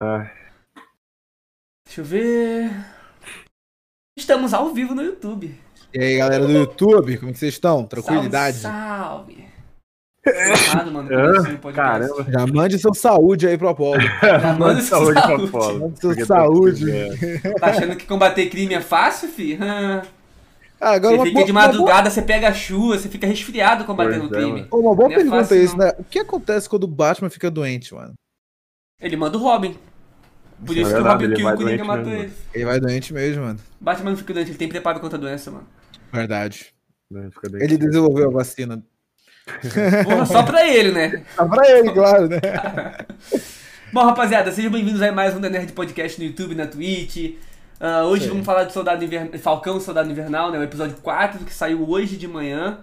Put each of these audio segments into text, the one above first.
Ah, Deixa eu ver. Estamos ao vivo no YouTube. E aí, galera do YouTube, como que vocês estão? Tranquilidade? Salve, salve. Mano, o podcast. caramba. Já mande seu saúde aí pro Apolo. Já manda seu saúde pra saúde. Apolo. Mande seu Porque tá saúde. Tá achando que combater crime é fácil, fi? Ah, Ah, agora Você uma, fica boa- de uma boa, madrugada, você pega a chuva, você fica resfriado combatendo Pois é, crime. uma boa Não é pergunta fácil, isso, não. né? O que acontece quando o Batman fica doente, mano? Ele manda o Robin. Por Isso é isso que o verdade, que vai o Coringa mesmo. ele. Ele vai doente mesmo, mano. Batman não fica doente, ele tem preparo contra a doença, mano. Verdade. Ele desenvolveu a vacina. Porra, só pra ele, né? Tá pra ele, claro, né? Bom, rapaziada, sejam bem-vindos a mais um The Nerd Podcast no YouTube, na Twitch. Ah, hoje Sim. vamos falar de Soldado Invern... Falcão Soldado Invernal, né? O episódio 4 que saiu hoje de manhã.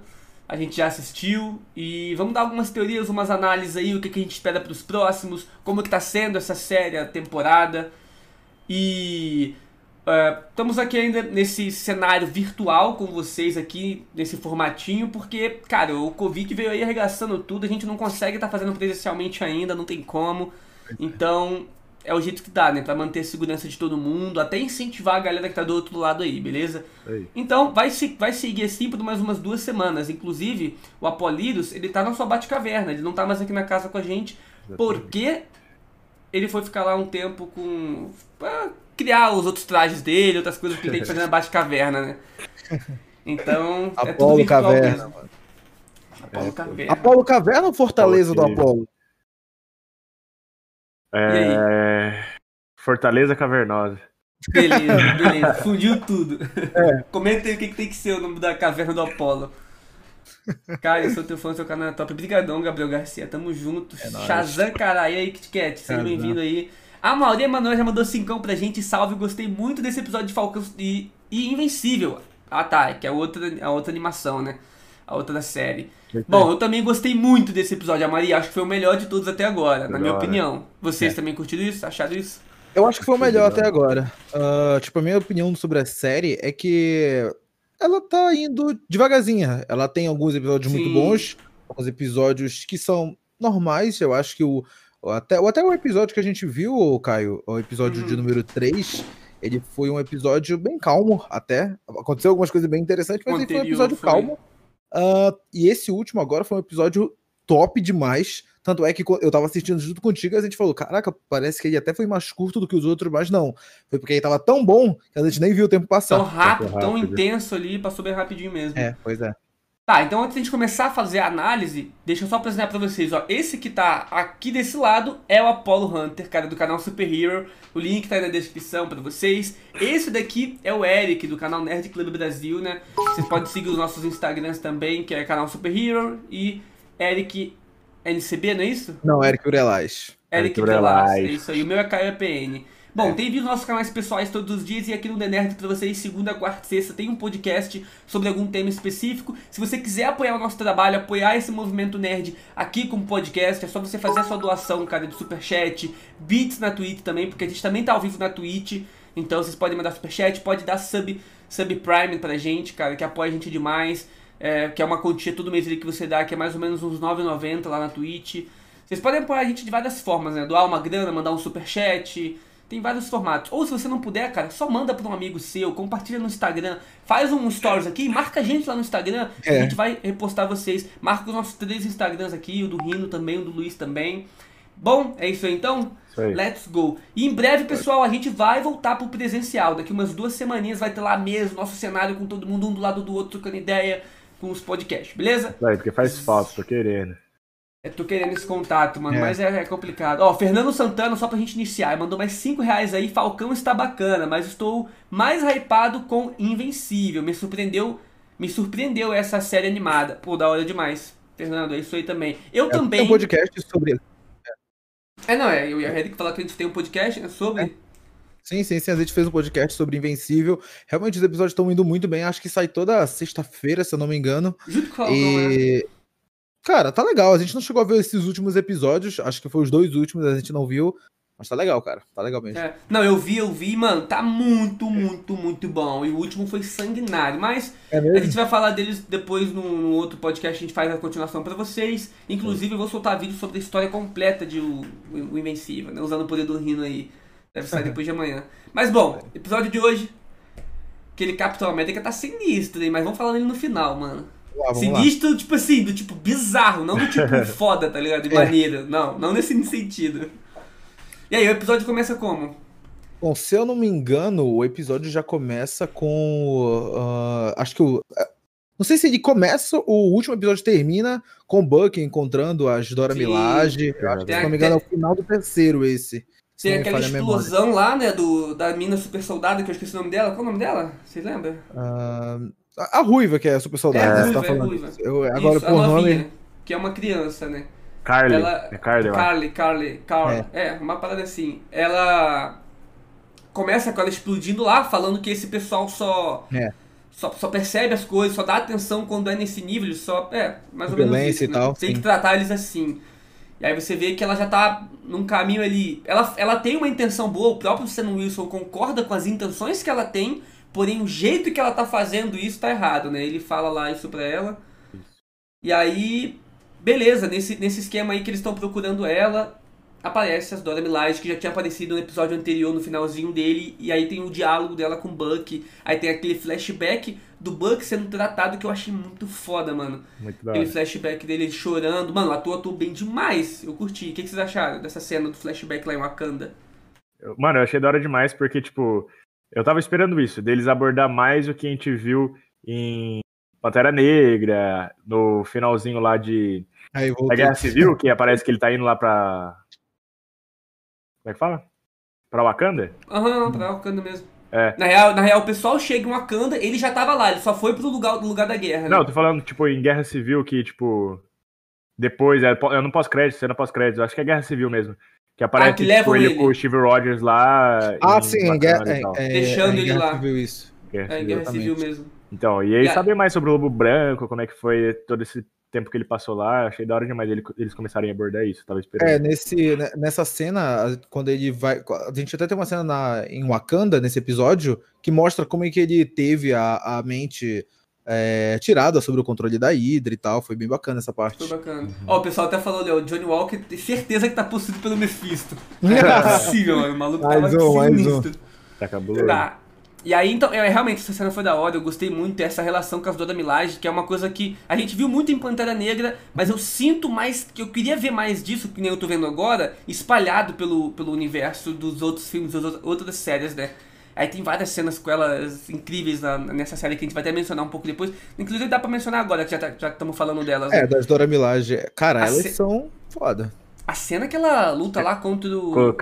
A gente já assistiu e vamos dar algumas teorias, umas análises aí, o que, que a gente espera pros próximos, como que tá sendo essa série, a temporada. E é, estamos aqui ainda nesse cenário virtual com vocês aqui, nesse formatinho, porque, cara, o Covid veio aí arregaçando tudo, a gente não consegue estar fazendo presencialmente ainda, não tem como. Então, é o jeito que dá, né? Pra manter a segurança de todo mundo, até incentivar a galera que tá do outro lado aí, beleza? Aí. Então, vai, se- vai seguir assim por mais umas duas semanas. Inclusive, o Apolidos, ele tá na sua Batcaverna, ele não tá mais aqui na casa com a gente, porque ele foi ficar lá um tempo com. pra criar os outros trajes dele, outras coisas que ele tem que fazer na Batcaverna, né? Então, é tudo Apolo virtual Caverna, mesmo. mano. Apolo É, Caverna. Apolo Caverna ou Fortaleza do. Apolo? É... Fortaleza Cavernosa. Beleza, beleza. Fundiu tudo. Comenta aí o que, que tem que ser o nome da caverna do Apolo. Cara, eu sou teu fã, seu canal é top. Obrigadão, Gabriel Garcia. Tamo junto. É. Shazam, caralho. E aí, Kit Kat, seja bem-vindo aí. A Mauri Emanuel já mandou cincão pra gente. Salve, gostei muito desse episódio de Falcão e, e Invencível. Ah, tá. Que é a outra, a outra animação, né? A outra da série. Bom, eu também gostei muito desse episódio. A Maria acho que foi o melhor de todos até agora, na minha Melhor, né? opinião. Vocês É. também curtiram isso? Acharam isso? Eu acho que foi o melhor até agora. Ah, tipo, a minha opinião sobre a série é que ela tá indo devagarzinha. Ela tem alguns episódios muito Sim. bons, alguns episódios que são normais. Eu acho que o. Até, o- até o episódio que a gente viu, Caio, o episódio de Uhum. número 3, ele foi um episódio bem calmo, até. Aconteceu algumas coisas bem interessantes, mas O ele foi um episódio foi. calmo. Ah, e esse último agora foi um episódio top demais. Tanto é que eu tava assistindo junto contigo e a gente falou: Caraca, parece que ele até foi mais curto do que os outros, mas não. Foi porque ele tava tão bom que a gente nem viu o tempo passar. Tão rápido, tão rápido. intenso ali, passou bem rapidinho mesmo. É, pois é. Tá, então antes de a gente começar a fazer a análise, deixa eu só apresentar pra vocês, ó. Esse que tá aqui desse lado é o Apollo Hunter, cara, do canal Super Hero. O link tá aí na descrição pra vocês. Esse daqui é o Eric, do canal Nerd Club Brasil, né? Vocês podem seguir os nossos Instagrams também, que é canal Super Hero e Eric NCB, não é isso? Não, Eric Urelais. Eric Eric Velas, é isso aí. O meu é Caio Bom, tem vídeo nos nossos canais pessoais todos os dias e aqui no The Nerd pra vocês, segunda, quarta e sexta, tem um podcast sobre algum tema específico. Se você quiser apoiar o nosso trabalho, apoiar esse movimento nerd aqui como podcast, é só você fazer a sua doação, cara, de superchat, bits na Twitch também, porque a gente também tá ao vivo na Twitch. Então vocês podem mandar superchat, pode dar sub, sub prime pra gente, cara, que apoia a gente demais. É, que é uma quantia todo mês ali que você dá, que é mais ou menos uns 9,90 lá na Twitch. Vocês podem apoiar a gente de várias formas, né? Doar uma grana, mandar um superchat. Tem vários formatos. Ou se você não puder, cara, só manda pra um amigo seu, compartilha no Instagram, faz um stories aqui, marca a gente lá no Instagram, É. a gente vai repostar vocês. Marca os nossos três Instagrams aqui, o do Rino também, o do Luiz também. Bom, é isso aí então? Isso aí. Let's go. E em breve, pessoal, a gente vai voltar pro presencial. Daqui umas duas semaninhas vai ter lá mesmo nosso cenário com todo mundo um do lado do outro, trocando ideia com os podcasts, beleza? Aí, porque faz falta, tô querendo. Eu tô querendo esse contato, mano, É. mas é, é complicado. Ó, Fernando Santana, só pra gente iniciar, mandou mais 5 reais aí. Falcão está bacana, mas estou mais hypado com Invencível. Me surpreendeu, me surpreendeu essa série animada. Pô, da hora demais. Fernando, é isso aí também. Eu Tem também. um podcast sobre. É, não, é. Eu e a Eric falar que a gente tem um podcast né, sobre. Sim, sim, sim. A gente fez um podcast sobre Invencível. Realmente os episódios estão indo muito bem. Acho que sai toda sexta-feira, se eu não me engano. Junto com o Falcão, né? Cara, tá legal. A gente não chegou a ver esses últimos episódios. Acho que foi os dois últimos, a gente não viu. Mas tá legal, cara. Tá legal mesmo. É. Não, eu vi, eu vi, mano, tá muito, muito, muito bom. E o último foi sanguinário. Mas É a gente vai falar deles depois num, num outro podcast, a gente faz a continuação pra vocês. Inclusive, eu vou soltar vídeo sobre a história completa de o, o Invencível, né? Usando o poder do Rino aí. Deve sair depois de amanhã. Mas bom, episódio de hoje. Aquele Capitão América tá sinistro, hein? Mas vamos falar dele no final, mano. Vamos lá, vamos lá. Sinistro, tipo assim, do tipo bizarro, não do tipo foda, tá ligado? De É. maneira. Não, não nesse sentido. E aí, o episódio começa como? Bom, se eu não me engano, o episódio já começa com. ah, acho que o. ah, Não sei se ele começa ou o último episódio termina com o Buck encontrando as Dora Sim. Milaje. Eu acho que, se não me a- engano, é o final do terceiro esse. Se Tem aquela a explosão lá, né, do, da mina super soldado, que eu esqueci o nome dela. Qual o nome dela? Vocês lembram? Ah, a a Ruiva, que é a super soldado. É, né, você ruiva, tá é falando. ruiva. Eu, agora, Isso, a por novinha, nome. que é uma criança, né? Carly. Ela- É Carly. Carly, Carly, Carly. É. uma parada assim. Ela começa com ela explodindo lá, falando que esse pessoal só, É. só, só percebe as coisas, só dá atenção quando é nesse nível, só. É, mais ou menos Violência isso, e né? tal, Tem sim. que tratar eles assim. E aí você vê que ela já tá num caminho ali. Ela, ela tem uma intenção boa, o próprio Sam Wilson concorda com as intenções que ela tem, porém o jeito que ela tá fazendo isso tá errado, né? Ele fala lá isso pra ela. E aí, beleza, nesse, nesse esquema aí que eles estão procurando ela, aparece as Dora Milaje, que já tinha aparecido no episódio anterior, no finalzinho dele, e aí tem o diálogo dela com o Buck, aí tem aquele flashback do Buck sendo tratado que eu achei muito foda, mano. Muito Aquele hora. flashback dele chorando. Mano, o ator atuou bem demais. Eu curti. O que, que vocês acharam dessa cena do flashback lá em Wakanda? Mano, eu achei da hora demais porque, tipo, eu tava esperando isso, deles abordar mais o que a gente viu em Pantera Negra, no finalzinho lá de Aí da. Guerra Civil, que aparece que ele tá indo lá pra. Como é que fala? Pra Wakanda? Aham, pra Wakanda mesmo. É. Na real, na real, o pessoal chega em Wakanda, ele já tava lá, ele só foi pro lugar, do lugar da guerra, né? Não, eu tô falando, tipo, em Guerra Civil, que, tipo. Depois, é, eu não pós-crédito, cena pós-crédito, acho que é Guerra Civil mesmo. Que aparece Ah, que tipo, ele ele. com o Steve Rogers lá. Ah, em sim, em guerra, e é, é, Deixando é, em ele Guerra lá. Civil, isso. Guerra É, Civil. guerra exatamente. civil mesmo. Então, e aí saber mais sobre o Lobo Branco, como é que foi todo esse tempo que ele passou lá, achei da hora demais ele- eles começarem a abordar isso, tava esperando. É, nesse, né, nessa cena, quando ele vai. A gente até tem uma cena na, em Wakanda, nesse episódio, que mostra como é que ele teve a, a mente é, tirada sobre o controle da Hydra e tal. Foi bem bacana essa parte. Foi bacana. Uhum. Ó, o pessoal até falou ali, ó, o Johnny Walker tem certeza que tá possuído pelo Mephisto. Não é possível, mano. O maluco Mais tava um, mais um. sinistro. Tá cabuloso. Tá. E aí, então, é, realmente, essa cena foi da hora, eu gostei muito dessa relação com as Dora Milaje, que é uma coisa que a gente viu muito em Pantera Negra, mas eu sinto mais, que eu queria ver mais disso, que nem eu tô vendo agora, espalhado pelo, pelo universo dos outros filmes, das outras séries, né? Aí tem várias cenas com elas incríveis na- nessa série que a gente vai até mencionar um pouco depois. Inclusive dá pra mencionar agora, que já tá- já estamos falando delas. né? É, das Dora Milaje. Cara, A elas ce- são foda. A cena que ela luta lá contra o...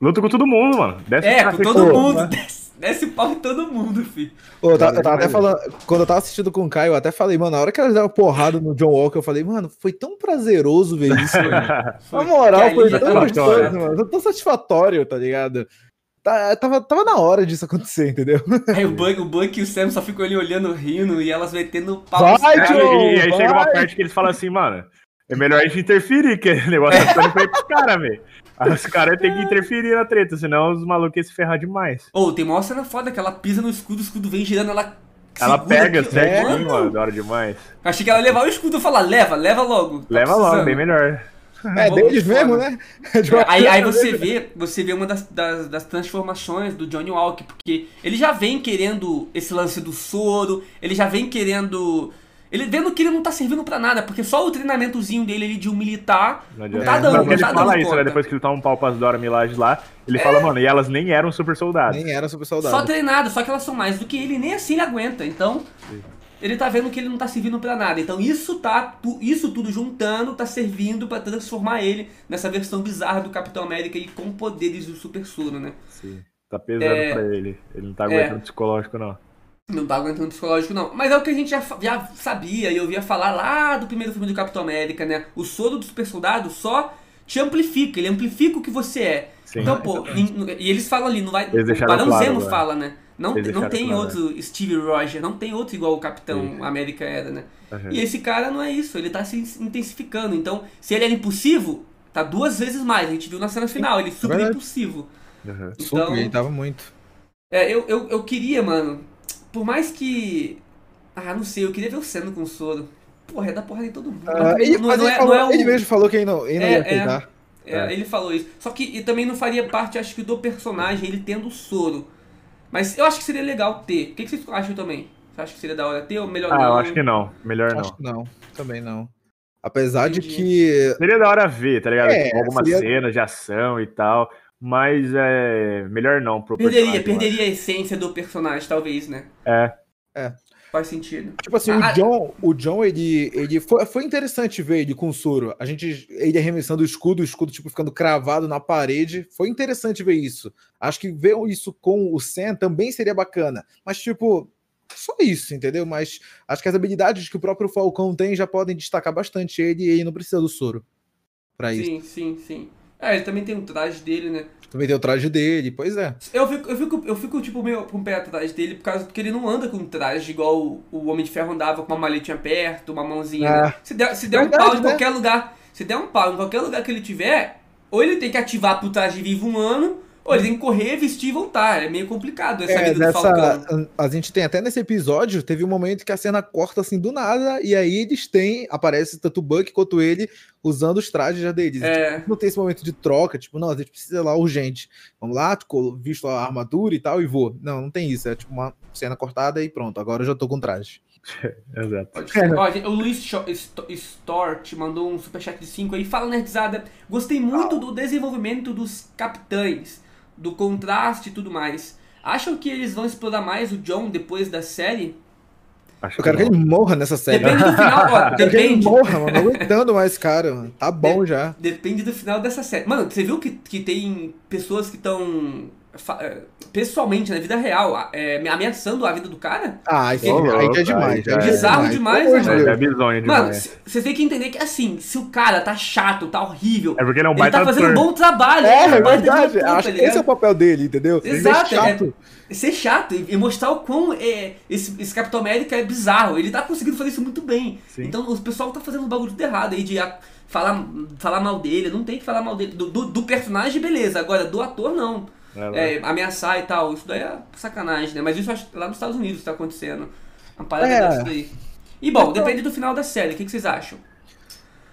Luta com todo mundo, mano. Desce É, com todo mundo. né? Desce, desce pau em todo mundo, filho. Ô, eu tava, Foda eu tava até falando, quando eu tava assistindo com o Caio, eu até falei, mano, na hora que elas deram porrada no John Walker, eu falei, mano, foi tão prazeroso ver isso, mano. Na moral, foi tão gostoso, mano. Foi tão satisfatório, tá ligado? Tá- tava, tava na hora disso acontecer, entendeu? Aí o Buck, o Buck e o Sam só ficam ali olhando, rindo, e elas metendo pau. Vai, caras. É, e, e aí vai. chega uma parte que eles falam assim, mano, é melhor a gente interferir, que o negócio tá ficando feio pros caras, velho. Os caras têm que interferir na treta, senão os malucos iam se ferrar demais. Ô, tem uma cena foda que ela pisa no escudo, o escudo vem girando, ela. Ela segura pega certinho, mano. mano, da hora demais. Achei que ela ia levar o escudo e falar, leva, leva logo. tá Leva logo, precisando. bem melhor. É Bom, deles foda. mesmo, né? De É, Aí, aí coisa você vê, você vê uma das, das, das transformações do Johnny Walker, porque ele já vem querendo esse lance do soro, ele já vem querendo. Ele vendo que ele não tá servindo pra nada, porque só o treinamentozinho dele ali de um militar Não tá dando, Não, não, porque ele tá fala dando isso, conta. né? Depois que ele toma um pau pras Dora Milaje lá, ele fala, mano, e elas nem eram super soldados. Nem era super soldado. Só treinado, só que elas são mais do que ele, nem assim ele aguenta. Então, ele tá vendo que ele não tá servindo pra nada. Então, isso tá isso tudo juntando tá servindo pra transformar ele nessa versão bizarra do Capitão América e com poderes do super soro, né? Sim. Tá pesando É. pra ele. Ele não tá É. aguentando psicológico, não. Não tá aguentando psicológico, não. Mas é o que a gente já, já sabia e ouvia falar lá do primeiro filme do Capitão América, né? O soro do super soldado só te amplifica, ele amplifica o que você é. Sim. Então, pô, nin- e eles falam ali, não vai. Eles o Barão claro Zemo agora. fala, né? Não, Eles não tem outro Steve Rogers, não tem outro igual o Capitão Sim. América era, né? Uhum. E esse cara não é isso, ele tá se intensificando. Então, se ele era impulsivo, tá duas vezes mais. A gente viu na cena final, ele super verdade. impulsivo. Uhum. Super, Então- ele tava muito. É, eu, eu, eu queria, mano. Por mais que. Ah, não sei, eu queria ver o Senna com o soro. Porra, é dar porrada em todo mundo. Ah, ele, não, mas não ele, é, falou- não é o- ele mesmo falou que ele não, ele não É, ia é. aceitar. É, ele falou isso. Só que e também não faria parte, acho que, do personagem, ele tendo o soro. Mas eu acho que seria legal ter. O que, que vocês acham também? Você acha que seria da hora ter ou melhor Ah, não? eu acho que não. Melhor Acho não. que não, também não. Apesar de Entendi. que. Seria da hora ver, tá ligado? É, Tipo, algumas seria- cenas de ação e tal. Mas é melhor não pro Perderia, perderia a essência do personagem, talvez, né? É. Faz sentido. Tipo assim, Ah, o John, o John, ele, ele foi, foi interessante ver ele com o soro. A gente, ele arremessando o escudo, o escudo, tipo, ficando cravado na parede. Foi interessante ver isso. Acho que ver isso com o Sam também seria bacana. Mas, tipo, só isso, entendeu? Mas acho que as habilidades que o próprio Falcão tem já podem destacar bastante ele e ele não precisa do soro pra isso. Sim, sim, sim. É, ele também tem um traje dele, né? Também tem o traje dele, pois é. Eu fico, eu fico, eu fico tipo, meio com o pé atrás dele, por causa que ele não anda com traje igual o, o Homem de Ferro andava com uma maletinha perto, uma mãozinha, Ah. né? Se der, se der um Verdade, pau em né? qualquer lugar, se der um pau em qualquer lugar que ele tiver, ou ele tem que ativar pro traje vivo um ano, ou ele tem que correr, vestir e voltar. É meio complicado essa É, vida do Falcão. nessa, a, a gente tem até nesse episódio, teve um momento que a cena corta assim do nada, e aí eles têm, aparece tanto o Buck quanto ele, usando os trajes já deles. É. Tipo, não tem esse momento de troca, tipo, não, a gente precisa ir lá urgente. Vamos lá, tipo, visto a armadura e tal, e vou. Não, não tem isso. É tipo uma cena cortada e pronto, agora eu já tô com traje. Exato. Pode ser. Ó, o Luiz Stort mandou um superchat de 5 aí. Fala, nerdizada. Gostei muito do desenvolvimento dos capitães, do contraste e tudo mais. Acham que eles vão explorar mais o John depois da série? Acho Eu quero que não. ele morra nessa série. Depende do final, ó. Eu quero que ele Depende. morra, mano. Não aguentando mais, cara. mano. Tá bom já. Depende do final dessa série. Mano, você viu que, que tem pessoas que estão pessoalmente, na vida real, é, ameaçando a vida do cara? Ah, aí já é demais. aí é é. Bizarro demais, Pelo amor de né, é bizonho Mano, demais. c- vocês têm que entender que assim, se o cara tá chato, tá horrível, É porque ele é um ele tá fazendo um ator. bom trabalho. É, é um baita verdade. diretor, Acho tá que esse é o papel dele, entendeu? Ele é Exato, chato. ser chato e e mostrar o quão é, esse, esse Capitão América é bizarro. Ele tá conseguindo fazer isso muito bem. Sim. Então o pessoal tá fazendo um bagulho tudo errado aí de a- falar, falar mal dele. Não tem que falar mal dele. Do, do, do personagem, beleza. Agora, do ator, não. É. É, ameaçar e tal. Isso daí é sacanagem, né? Mas isso acho que lá nos Estados Unidos tá acontecendo. Uma parada É. dessa daí. E bom, depende do final da série. O que, que vocês acham?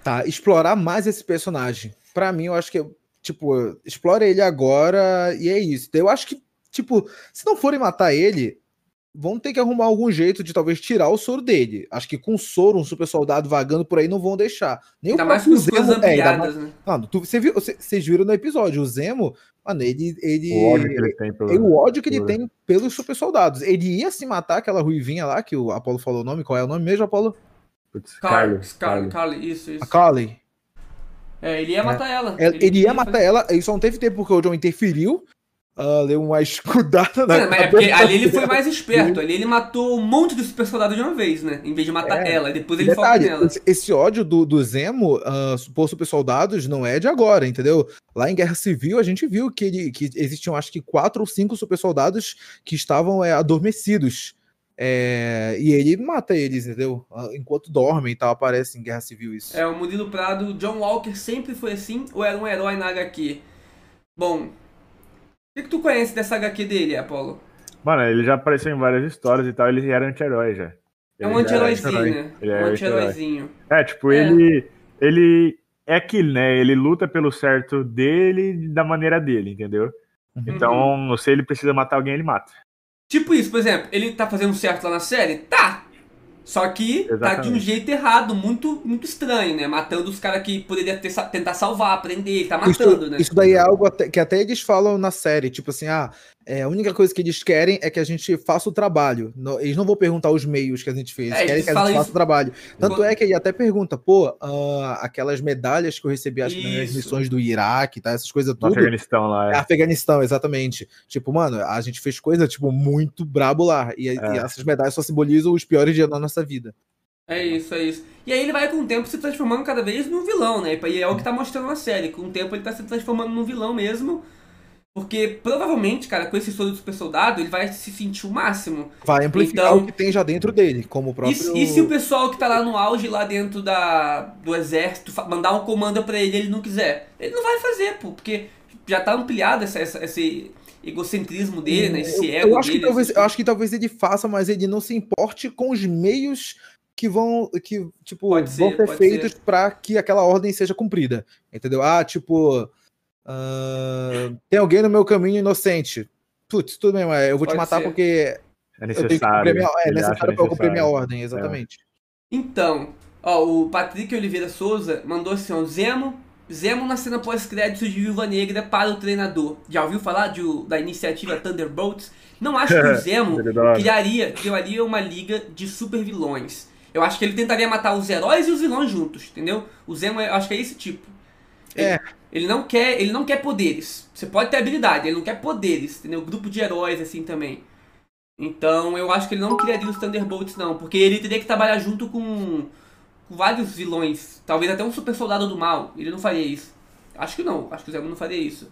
Tá, explorar mais esse personagem. Pra mim, eu acho que, tipo, explora ele agora e é isso. Eu acho que, tipo, se não forem matar ele, vão ter que arrumar algum jeito de talvez tirar o soro dele. Acho que com soro, um super soldado vagando por aí, não vão deixar. Nem Ainda o mais com as coisas Zemo- é, ainda ampliadas, mais- né? Mano, tu- você viu, você- vocês viram no episódio, o Zemo, mano, ele. ele O ódio que ele tem pelo. é o ódio que ele tem pelos super soldados. Ele ia se matar aquela ruivinha lá, que o Apolo falou o nome. Qual é o nome mesmo, Apolo? Putz, Carly, Carlos. Carly, Carly, isso, isso. A Carly. É, ele ia matar ela. Ele, ele ia matar ela, ele só não teve tempo porque o John interferiu. Ah, deu uma escudada na mas é porque ali ele foi mais esperto. Ali ele matou um monte de super soldado de uma vez, né? Em vez de matar É. ela. Depois ele foca Detalhe, nela. esse, ódio do, do Zemo uh, por super soldados não é de agora, entendeu? Lá em Guerra Civil a gente viu que, ele, que existiam acho que quatro ou cinco super soldados que estavam é, adormecidos. É, e ele mata eles, entendeu? Ah, Enquanto dormem e tal, aparece em Guerra Civil isso. É, o Murilo Prado, John Walker sempre foi assim ou era um herói na HQ? Bom, o que, que tu conhece dessa HQ dele, Apolo? Mano, ele já apareceu em várias histórias e tal, ele era anti-herói já. É um Ele já era anti-heróizinho, anti-herói. né? Ele um é anti-herói. anti-heróizinho. É, tipo, É. ele. Ele é aquilo, né? Ele luta pelo certo dele da maneira dele, entendeu? Uhum. Então, se ele precisa matar alguém, ele mata. Tipo isso, por exemplo, ele tá fazendo certo lá na série? Tá! Só que tá de um Exatamente. jeito errado, muito, muito estranho, né? Matando os caras que poderia ter, tentar salvar, prender, ele tá Isso, matando, né? isso daí é algo até- que até eles falam na série, tipo assim, ah, é, a única coisa que eles querem é que a gente faça o trabalho. Não- eles não vão perguntar os meios que a gente fez, eles É, querem que a gente faça isso- o trabalho. Tanto Quando- é que ele até pergunta, pô, ah, aquelas medalhas que eu recebi, acho que nas missões do Iraque, tá? Essas coisas No tudo. Afeganistão lá. É. Afeganistão, exatamente. Tipo, mano, a gente fez coisa, tipo, muito brabo lá. E, e É. essas medalhas só simbolizam os piores dias da nossa vida. É isso, é isso. E aí ele vai com o tempo se transformando cada vez num vilão, né? E é o que tá mostrando na série. Com o tempo ele tá se transformando num vilão mesmo. Porque provavelmente, cara, com esse soro do super soldado, ele vai se sentir o máximo. Vai amplificar Então- o que tem já dentro dele, como o E, próprio. se- e se o pessoal que tá lá no auge, lá dentro da, do exército, mandar um comando pra ele e ele não quiser? Ele não vai fazer, pô, porque já tá ampliado essa, essa- esse egocentrismo dele, né? Esse eu, ego eu acho que dele. talvez, esse- eu acho que talvez ele faça, mas ele não se importe com os meios que vão que tipo Pode ser, vão ser feitos para que aquela ordem seja cumprida, entendeu? Ah, tipo ah, tem alguém no meu caminho inocente. Putz, tudo bem, mas eu vou te Pode matar ser. porque É eu tenho que necessário. cumprir minha, é necessário para eu cumprir minha ordem, exatamente. Então, ó, o Patrick Oliveira Souza mandou assim, ó, Zemo, Zemo na cena pós-créditos de Viúva Negra para o treinador. Já ouviu falar de, da iniciativa Thunderbolts? Não acho que o Zemo criaria, criaria uma liga de super vilões. Eu acho que ele tentaria matar os heróis e os vilões juntos, entendeu? O Zemo, eu acho que é esse tipo. Ele, É. ele não quer, ele não quer poderes. Você pode ter habilidade, ele não quer poderes, entendeu? Grupo de heróis assim também. Então, eu acho que ele não criaria os Thunderbolts não, porque ele teria que trabalhar junto com, com vários vilões, talvez até um super soldado do mal. Ele não faria isso. Acho que não, acho que o Zemo não faria isso.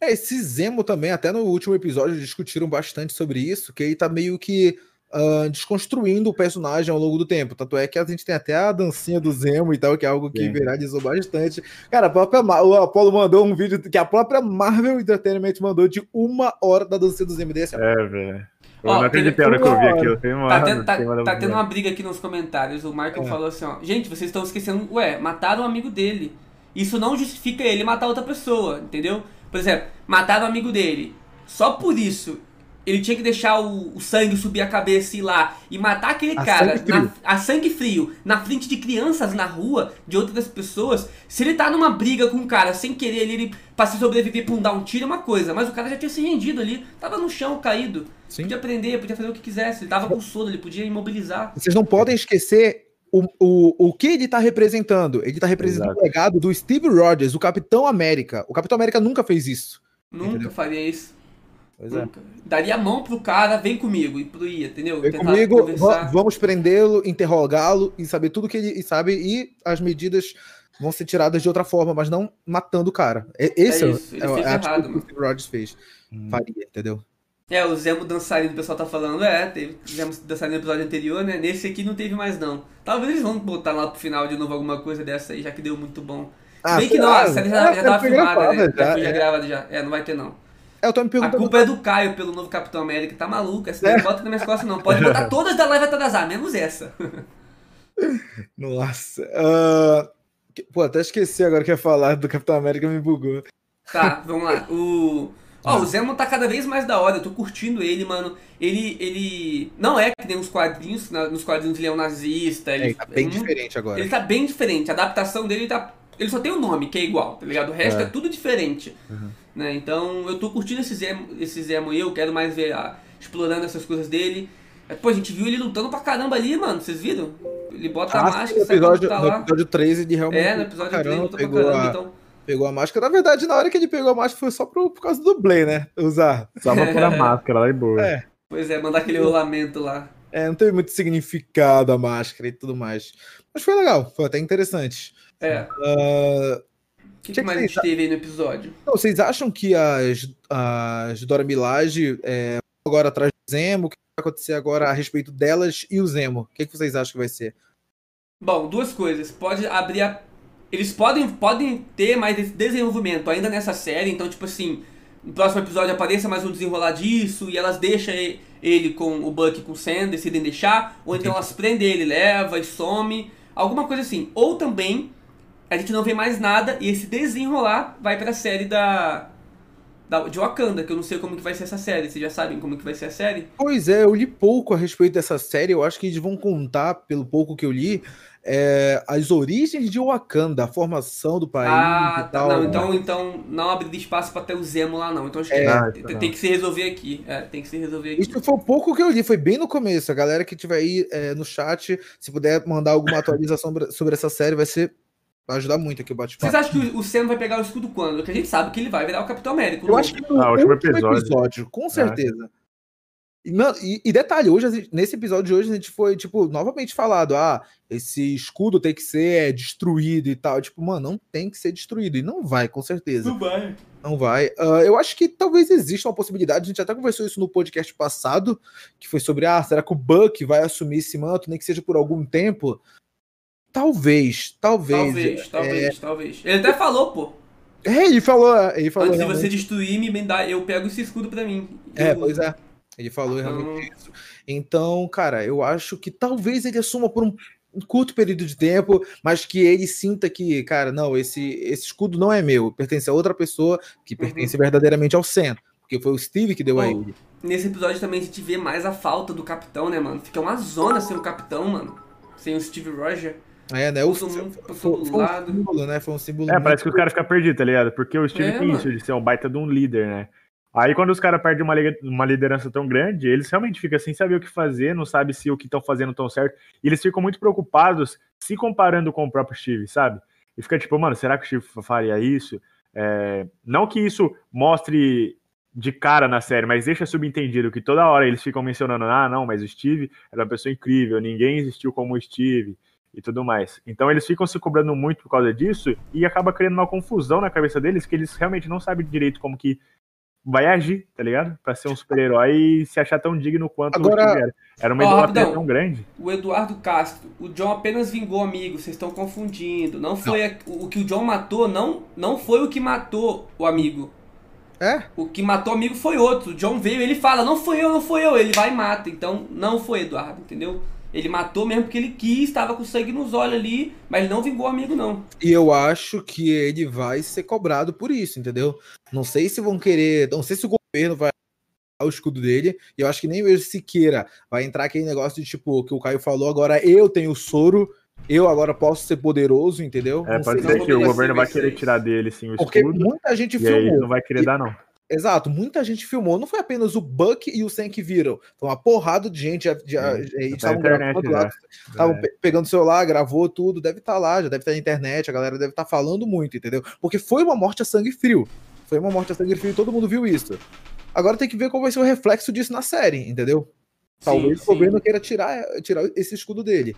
É, esse Zemo também, até no último episódio, discutiram bastante sobre isso, que ele tá meio que ah, desconstruindo o personagem ao longo do tempo. Tanto é que a gente tem até a dancinha do Zemo e tal, que é algo que Sim. viralizou bastante. Cara, a própria Ma- o Apollo mandou um vídeo que a própria Marvel Entertainment mandou de uma hora da dancinha do Zemo desse. É, velho. Eu Ó, não acreditei na hora que eu vi aquilo. Tem uma, Tá tendo, tá, tem uma- tá tendo uma briga aqui nos comentários. O Michael É. falou assim, ó. Gente, vocês estão esquecendo. Ué, mataram um amigo dele. Isso não justifica ele matar outra pessoa, entendeu? Por exemplo, mataram o amigo dele. Só por isso, ele tinha que deixar o, o sangue subir a cabeça e ir lá e matar aquele A cara sangue na- a sangue frio na frente de crianças na rua, de outras pessoas. Se ele tá numa briga com um cara sem querer ele, ele pra se sobreviver pra um dar um tiro é uma coisa, mas o cara já tinha se rendido ali, tava no chão caído. Sim. Podia prender, podia fazer o que quisesse. Ele tava com sono, ele podia imobilizar. Vocês não podem esquecer o, o, o que ele tá representando. Ele tá representando Exato. o legado do Steve Rogers, o Capitão América. O Capitão América nunca fez isso. Nunca Entendeu? faria isso. Pois é. Daria a mão pro cara, vem comigo, e pro ia, entendeu? Vem Tentar comigo, vamos prendê-lo, interrogá-lo e saber tudo que ele sabe e as medidas vão ser tiradas de outra forma, mas não matando o cara. E- Esse É é, isso, ele é, fez a atitude errado, que o. Steve Rogers fez. Hum. Faria, entendeu? É, o Zemo dançarino, o pessoal tá falando, é, teve Zemo dançarino no episódio anterior, né? Nesse aqui não teve mais, não. Talvez eles vão botar lá pro final de novo alguma coisa dessa aí, já que deu muito bom. Se bem que não, a série já, já tava filmada, né? Já, já, foi já é. gravada já. É, não vai ter não. É, eu tô me A perguntando. culpa é do Caio pelo novo Capitão América, tá maluco? Essa daí não bota nas minhas costas não. Pode botar todas da live atrasar, menos essa. Nossa. que- Pô, até esqueci agora que ia falar do Capitão América, me bugou. Tá, vamos lá. O. Ó, o Zemo tá cada vez mais da hora, eu tô curtindo ele, mano. Ele. ele. Não é que nem os quadrinhos, nos quadrinhos ele é um nazista. Ele, É, tá bem é muito- diferente agora. Ele tá bem diferente. A adaptação dele tá. Ele só tem o nome, que é igual, tá ligado? O resto é, É. tudo diferente. Uhum. Né? Então eu tô curtindo esse Zemo, esse Zemo aí, eu quero mais ver a- explorando essas coisas dele. É, Pô, a gente viu ele lutando pra caramba ali, mano. Vocês viram? Ele bota a Ah, máscara, no sai pra episódio, lutar no lá. episódio 13 ele realmente. É, no episódio caramba, 3 luta pra pegou caramba, a- então. Pegou a máscara. Na verdade, na hora que ele pegou a máscara foi só pro, por causa do dublê, né? Usar. Só pra pôr a máscara lá e boa. É. Pois é, mandar aquele rolamento lá. É, não teve muito significado a máscara e tudo mais. Mas foi legal, foi até interessante. É. Ah, O que, que mais que a gente teve aí no episódio? então, vocês acham que as, as Dora Milaje é, agora atrás do Zemo? O que vai acontecer agora a respeito delas e o Zemo? O que, que vocês acham que vai ser? Bom, duas coisas. Pode abrir a... Eles podem, podem ter mais esse desenvolvimento ainda nessa série, então, tipo assim, no próximo episódio apareça mais um desenrolar disso e elas deixam ele com o Buck com o Sam, decidem deixar, ou então elas prendem ele, leva e some, alguma coisa assim. Ou também a gente não vê mais nada e esse desenrolar vai pra série da, da de Wakanda, que eu não sei como que vai ser essa série. Vocês já sabem como que vai ser a série? Pois é, eu li pouco a respeito dessa série. Eu acho que eles vão contar, pelo pouco que eu li, é, as origens de Wakanda, a formação do país Ah, e tá. tal. Não, né? então, então não abre espaço pra ter o Zemo lá, não. Então acho que É, Ah, tem, tem que se resolver aqui. É, tem que se resolver aqui. Isso foi o pouco que eu li, foi bem no começo. A galera que tiver aí é, no chat, se puder mandar alguma atualização sobre- essa série, vai ser. Vai ajudar muito aqui o Vocês bate-papo. acham que o- Sam vai pegar o escudo quando? Porque a gente sabe que ele vai virar o Capitão América. Eu acho que no Ah, o último episódio. episódio, com certeza. E, não, e, e detalhe, hoje, nesse episódio de hoje, a gente foi, tipo, novamente falado: ah, esse escudo tem que ser é, destruído e tal. Tipo, mano, não tem que ser destruído. E não vai, com certeza. vai. Não vai. Ah, eu acho que talvez exista uma possibilidade, a gente até conversou isso no podcast passado, que foi sobre, ah, será que o Buck vai assumir esse manto, nem que seja por algum tempo? Talvez, talvez. Talvez, talvez, talvez. Ele até falou, pô. É, ele falou, ele falou Antes de você destruir, me dá, eu pego esse escudo pra mim. É, Eu- pois é. Ele falou Então- realmente isso. Então, cara, eu acho que talvez ele assuma por um curto período de tempo, mas que ele sinta que, cara, não, esse, esse escudo não é meu, pertence a outra pessoa que pertence verdadeiramente ao Sen. Porque foi o Steve que deu a Bom, ele. Nesse episódio também a gente vê mais a falta do capitão, né, mano? Fica uma zona sem o capitão, mano. Sem o Steve Roger. É, né? O, foi, passou do foi um símbolo, né? Foi um símbolo. É, muito- parece que os caras ficam perdidos, tá ligado? Porque o Steve É, tem isso de ser um baita de um líder, né? Aí quando os caras perdem uma, uma liderança tão grande, eles realmente ficam sem saber o que fazer, não sabem se o que estão fazendo tão certo. E eles ficam muito preocupados se comparando com o próprio Steve, sabe? E fica tipo, mano, será que o Steve faria isso? É, não que isso mostre de cara na série, mas deixa subentendido que toda hora eles ficam mencionando, ah, não, mas o Steve era uma pessoa incrível, ninguém existiu como o Steve e tudo mais. Então eles ficam se cobrando muito por causa disso e acaba criando uma confusão na cabeça deles que eles realmente não sabem direito como que vai agir, tá ligado? Pra ser um super-herói e se achar tão digno quanto Agora- era. Era uma idolatria tão grande. O Eduardo Castro, o John apenas vingou amigo, vocês estão confundindo. Não foi a- o que o John matou, não, não foi o que matou o amigo. É? O que matou o amigo foi outro. O John veio, ele fala, não foi eu, não foi eu. Ele vai e mata. Então, não foi Eduardo, entendeu? Ele matou mesmo porque ele quis, estava com sangue nos olhos ali, mas ele não vingou o amigo, não. E eu acho que ele vai ser cobrado por isso, entendeu? Não sei se vão querer. Não sei se o governo vai dar o escudo dele. E eu acho que nem mesmo Siqueira vai entrar aquele negócio de tipo, que o Caio falou, agora eu tenho o soro, eu agora posso ser poderoso, entendeu? É, Não pode sei ser não que o governo vai querer tirar dele, sim, o Porque escudo. muita gente E aí ele filmou. não vai querer dar, não. Exato, muita gente filmou. Não foi apenas o Buck e o Sam que viram. Foi uma porrada de gente. Já, tá estavam gravando lá. já. Estavam É. pe- pegando o celular, gravou tudo, deve estar lá, já deve estar na internet, a galera deve estar falando muito, entendeu? Porque foi uma morte a sangue frio. Foi uma morte a sangue frio e todo mundo viu isso. Agora tem que ver qual vai ser o reflexo disso na série, entendeu? Talvez Sim, o governo queira tirar, tirar esse escudo dele.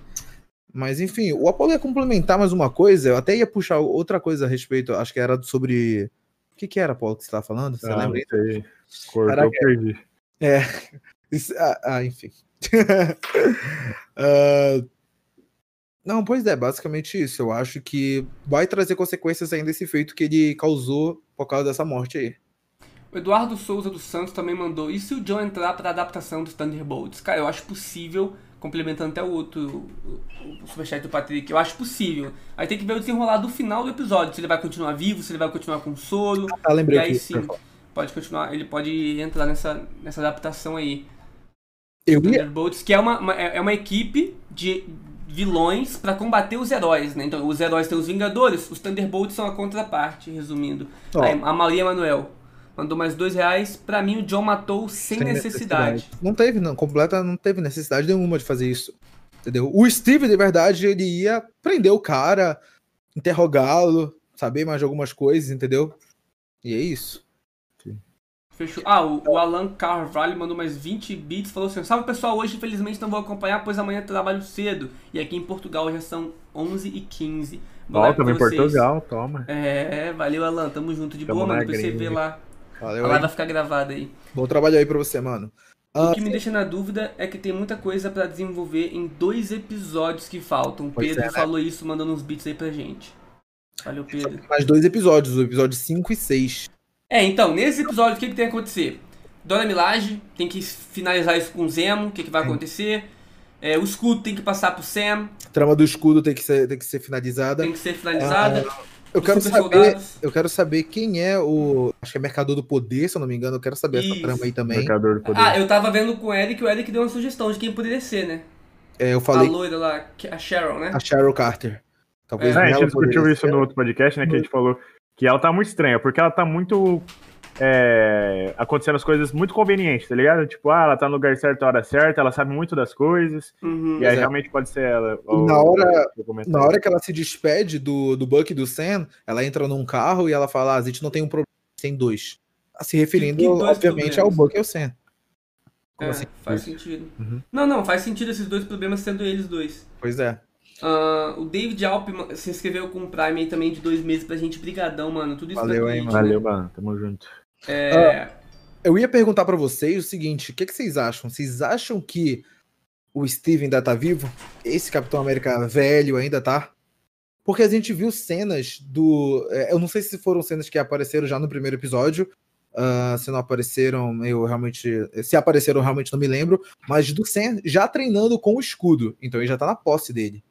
Mas enfim, o Apolo ia complementar mais uma coisa, eu até ia puxar outra coisa a respeito, acho que era sobre. O que, que era, Paulo, que você estava falando? Você Ah, lembra? isso aí. Cortou, Caraca. perdi. Isso- ah, ah, enfim. Ah, não, pois é, basicamente isso. Eu acho que vai trazer consequências ainda esse feito que ele causou por causa dessa morte aí. O Eduardo Souza dos Santos também mandou. E se o John entrar para adaptação dos Thunderbolts? Cara, eu acho possível, complementando até o outro, o, superchat do Patrick, eu acho possível. Aí tem que ver o desenrolar do final do episódio, se ele vai continuar vivo, se ele vai continuar com soro. Ah, lembrei E aí aqui. sim, pode continuar, ele pode entrar nessa, nessa adaptação aí. Eu Thunderbolts, que é uma, uma- é uma equipe de vilões para combater os heróis, né? Então, os heróis têm os Vingadores, os Thunderbolts são a contraparte, resumindo. Ó. Aí, a Maria Manuel mandou mais dois reais. Pra mim, o John matou sem, sem necessidade. Não teve, não. Completa, não teve necessidade nenhuma de fazer isso. Entendeu? O Steve, de verdade, ele ia prender o cara, interrogá-lo, saber mais de algumas coisas, entendeu? E é isso. Fechou. Ah, o, o Alan Carvalho mandou mais 20 bits. Falou assim: Salve pessoal, hoje infelizmente não vou acompanhar, pois amanhã trabalho cedo. E aqui em Portugal já são 11h15. Boa Ó, live pra tamo em. Portugal, toma. É, valeu Alan, tamo junto de Tamo boa, mano. Depois você vê lá. A Valeu live aí. vai ficar gravada aí. Bom trabalho aí pra você, mano. Ah, O que me deixa na dúvida é que tem muita coisa pra desenvolver em dois episódios que faltam. O Pedro é, né? falou isso mandando uns bits aí pra gente. Valeu, Pedro. mais dois episódios, o episódio 5 e 6. É, então, nesse episódio, o que, que tem que acontecer? Dona Milage tem que finalizar isso com o Zemo, o que, que vai acontecer? É, o escudo tem que passar pro Sam, Trama do escudo tem que ser, tem que ser finalizada. tem que ser finalizada. Eu quero saber, soldados. eu quero saber quem é o, acho que é Mercador do Poder, se eu não me engano. Eu quero saber essa Isso. trama aí também. Mercador do poder. Ah, eu tava vendo com o Eric, o Eric deu uma sugestão de quem poderia ser, né? É, eu A falei loira lá, a Sharon, né? a Cheryl Carter. Talvez É, É, a gente discutiu isso ser. no outro podcast, né? Que a gente falou que ela tá muito estranha, porque ela tá muito. É, acontecendo as coisas muito convenientes, tá ligado? Tipo, ah, ela tá no lugar certo, a hora certa, ela sabe muito das coisas, Uhum. e aí é. realmente pode ser ela. E na hora- Na hora que ela se despede do, do Buck e do Sam, ela entra num carro e ela fala: ah, a gente não tem um problema, tem dois. Se referindo, Que- que dois obviamente, ao problemas? Buck e ao Sam. Como É, assim? faz sentido. Uhum. Não, não, faz sentido esses dois problemas sendo eles dois. Pois é. Ah, o David Alpman se inscreveu com o Prime aí também de dois meses pra gente. Brigadão, mano. Tudo isso Valeu, na hein, mano. Valeu, né? mano. Tamo junto. É, Eu ia perguntar pra vocês o seguinte: o que, que vocês acham? Vocês acham que o Steven ainda tá vivo? Esse Capitão América velho ainda tá? Porque a gente viu cenas do. é, Eu não sei se foram cenas que apareceram já no primeiro episódio. ah, se não apareceram, eu realmente. Se apareceram, realmente não me lembro. Mas do Sam já treinando com o escudo. Então ele já tá na posse dele.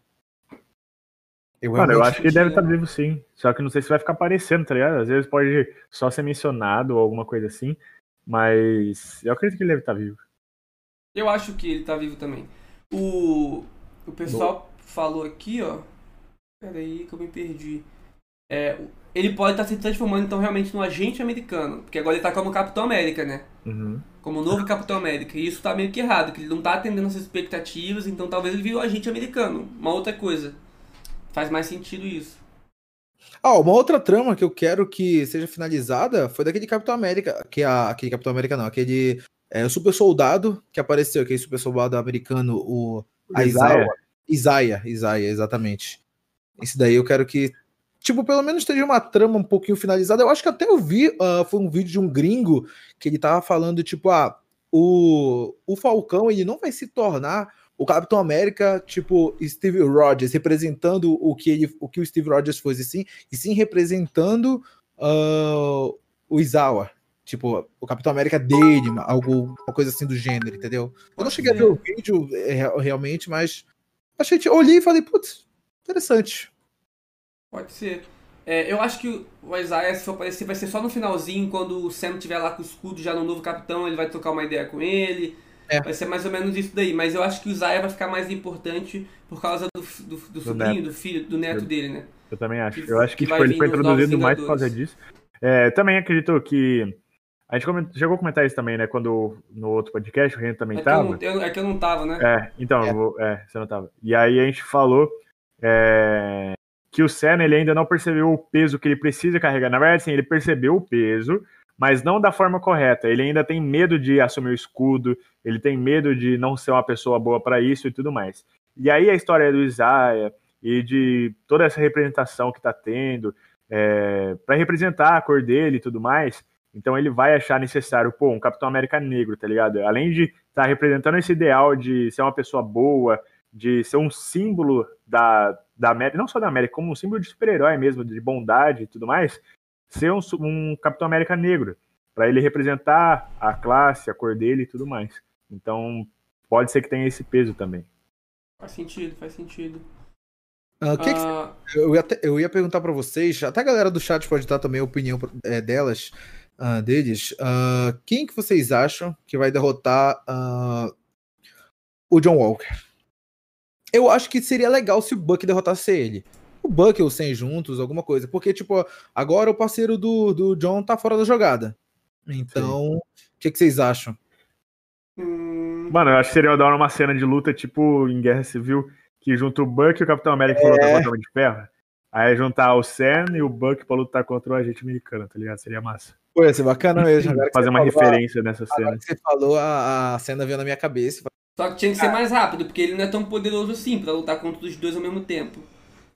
Eu Mano, eu acho que ele deve estar vivo sim. Só que não sei se vai ficar aparecendo, tá ligado? Às vezes pode só ser mencionado ou alguma coisa assim. Mas eu acredito que ele deve estar vivo. eu acho que ele tá vivo também. O, o pessoal falou aqui, ó. Pera aí que eu me perdi. É, ele pode estar se transformando então realmente num agente americano. Porque agora ele tá como Capitão América, né? Uhum. Como novo Capitão América. E isso tá meio que errado, que ele não tá atendendo as expectativas, então talvez ele virou agente americano. Uma outra coisa. Faz mais sentido isso. Ah, uma outra trama que eu quero que seja finalizada foi daquele Capitão América, que é a, aquele Capitão América não, aquele é, super soldado que apareceu, aquele super soldado americano, o a Isaiah. Isaiah. Isaiah, exatamente. Esse daí eu quero que, tipo, pelo menos esteja uma trama um pouquinho finalizada. Eu acho que até eu vi, ah, foi um vídeo de um gringo que ele tava falando, tipo, ah, o, o Falcão, ele não vai se tornar o Capitão América, tipo, Steve Rogers, representando o que, ele, o, que o Steve Rogers fosse, sim, e sim representando ah, o Izawa. Tipo, o Capitão América dele, algo, uma coisa assim do gênero, entendeu? Eu não cheguei a ver o vídeo é, real- realmente, mas achei, olhei e falei, putz, interessante. Pode ser. É, eu acho que o Isaiah, se for aparecer, vai ser só no finalzinho, quando o Sam estiver lá com o escudo já no novo capitão, ele vai trocar uma ideia com ele. É. Vai ser mais ou menos isso daí. Mas eu acho que o Isaiah vai ficar mais importante por causa do, do, do sobrinho, neto. do filho, do neto Eu- dele, né? Eu também acho. Que- Eu acho que, que tipo, vai ele foi introduzido mais por causa disso. É, também acredito que. A gente coment- chegou a comentar isso também, né? Quando no outro podcast o Renan também É que, eu tava. não, eu- é que eu não tava, né? É, então, É. eu vou- é, você não tava. E aí a gente falou é, que o Senna ele ainda não percebeu o peso que ele precisa carregar. Na verdade, sim, ele percebeu o peso, mas não da forma correta. Ele ainda tem medo de assumir o escudo, ele tem medo de não ser uma pessoa boa para isso e tudo mais. E aí a história do Isaiah e de toda essa representação que tá tendo, é, para representar a cor dele e tudo mais, então ele vai achar necessário, pô, um Capitão América negro, tá ligado? Além de estar representando esse ideal de ser uma pessoa boa, de ser um símbolo da, da América, não só da América, como um símbolo de super-herói mesmo, de bondade e tudo mais, ser um, um Capitão América negro, para ele representar a classe, a cor dele e tudo mais. Então, pode ser que tenha esse peso também. Faz sentido, faz sentido. Ah, o que que Ah, Eu ia, eu ia perguntar pra vocês, até a galera do chat pode dar também a opinião é, delas, ah, deles. quem que vocês acham que vai derrotar o John Walker? Eu acho que seria legal se o Buck derrotasse ele. O Buck ou o Sam juntos, alguma coisa. Porque, tipo, agora o parceiro do, do John tá fora da jogada. Então, o que, que vocês acham? hum, Mano, eu acho que seria dar uma cena de luta, tipo em Guerra Civil, que junta o Buck e o Capitão América pra lutar contra o Homem de Ferro. Aí juntar o Sam e o Buck pra lutar contra o agente americano, tá ligado? Seria massa. Pô, ia ser bacana mesmo. Agora que Fazer uma falou, referência nessa Agora cena. que você falou, a, a cena veio na minha cabeça. só que tinha que ser mais rápido, porque ele não é tão poderoso assim pra lutar contra os dois ao mesmo tempo.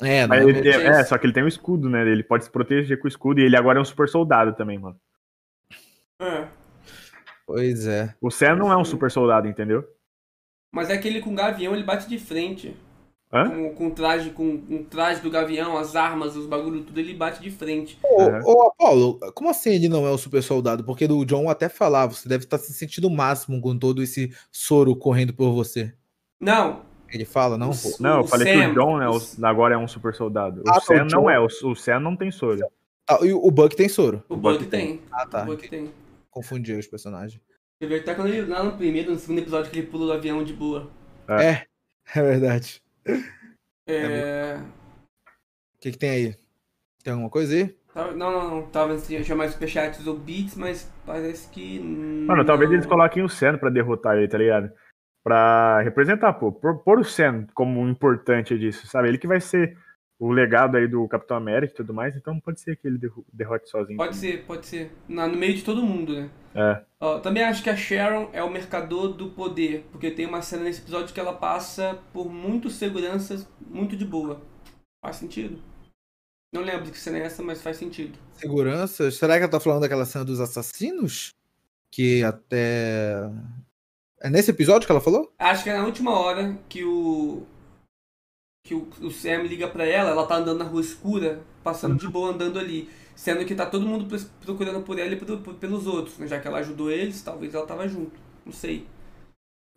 É, não Mas é ele tem- gente. é, só que ele tem um escudo, né? Ele pode se proteger com o escudo e ele agora é um super soldado também, mano. É. Pois é. O Sam não é um super soldado, entendeu? Mas é aquele com o gavião, ele bate de frente. Hã? Com, com o traje, com o traje do gavião, as armas, os bagulho, tudo, ele bate de frente. Ô, Uhum. ô, Apolo, como assim ele não é o super soldado? Porque o John até falava, você deve estar se sentindo o máximo com todo esse soro correndo por você. Não, Ele fala, não? O-? Não, eu o falei que Sam- o John né, o- agora é um super soldado. O Ah, tá, Sam o John- não é, o, o Sam não tem soro. Ah, e o Buck tem soro. o O Buck Buck tem. Ah, tá. O Buck tem. Confundi os personagens. Você vê até quando ele, lá no primeiro, no segundo episódio, que ele pula do avião de boa. É, é verdade. É... O que, que tem aí? Tem alguma coisa aí? Tava- Não, não, não. Tava assim, chamar superchats ou beats, mas parece que. Mano, talvez não. eles coloquem o Sam pra derrotar ele, tá ligado? Pra representar, pô. Por, por o Sam como um importante disso, sabe? Ele que vai ser o legado aí do Capitão América e tudo mais, então pode ser que ele derro- derrote sozinho. Pode ser, pode ser. Na- no meio de todo mundo, né? É. Ó, também acho que a Sharon é o mercador do poder, porque tem uma cena nesse episódio que ela passa por muitos seguranças muito de boa. Faz sentido? Não lembro de que cena é essa, mas faz sentido. Segurança? Será que ela tá falando daquela cena dos assassinos? Que até. É nesse episódio que ela falou? Acho que é na última hora que o. que o, o Sam liga pra ela, ela tá andando na rua escura, passando de boa andando ali. Sendo que tá todo mundo procurando por ela e pro- por- pelos outros, né? Já que ela ajudou eles, talvez ela tava junto. Não sei.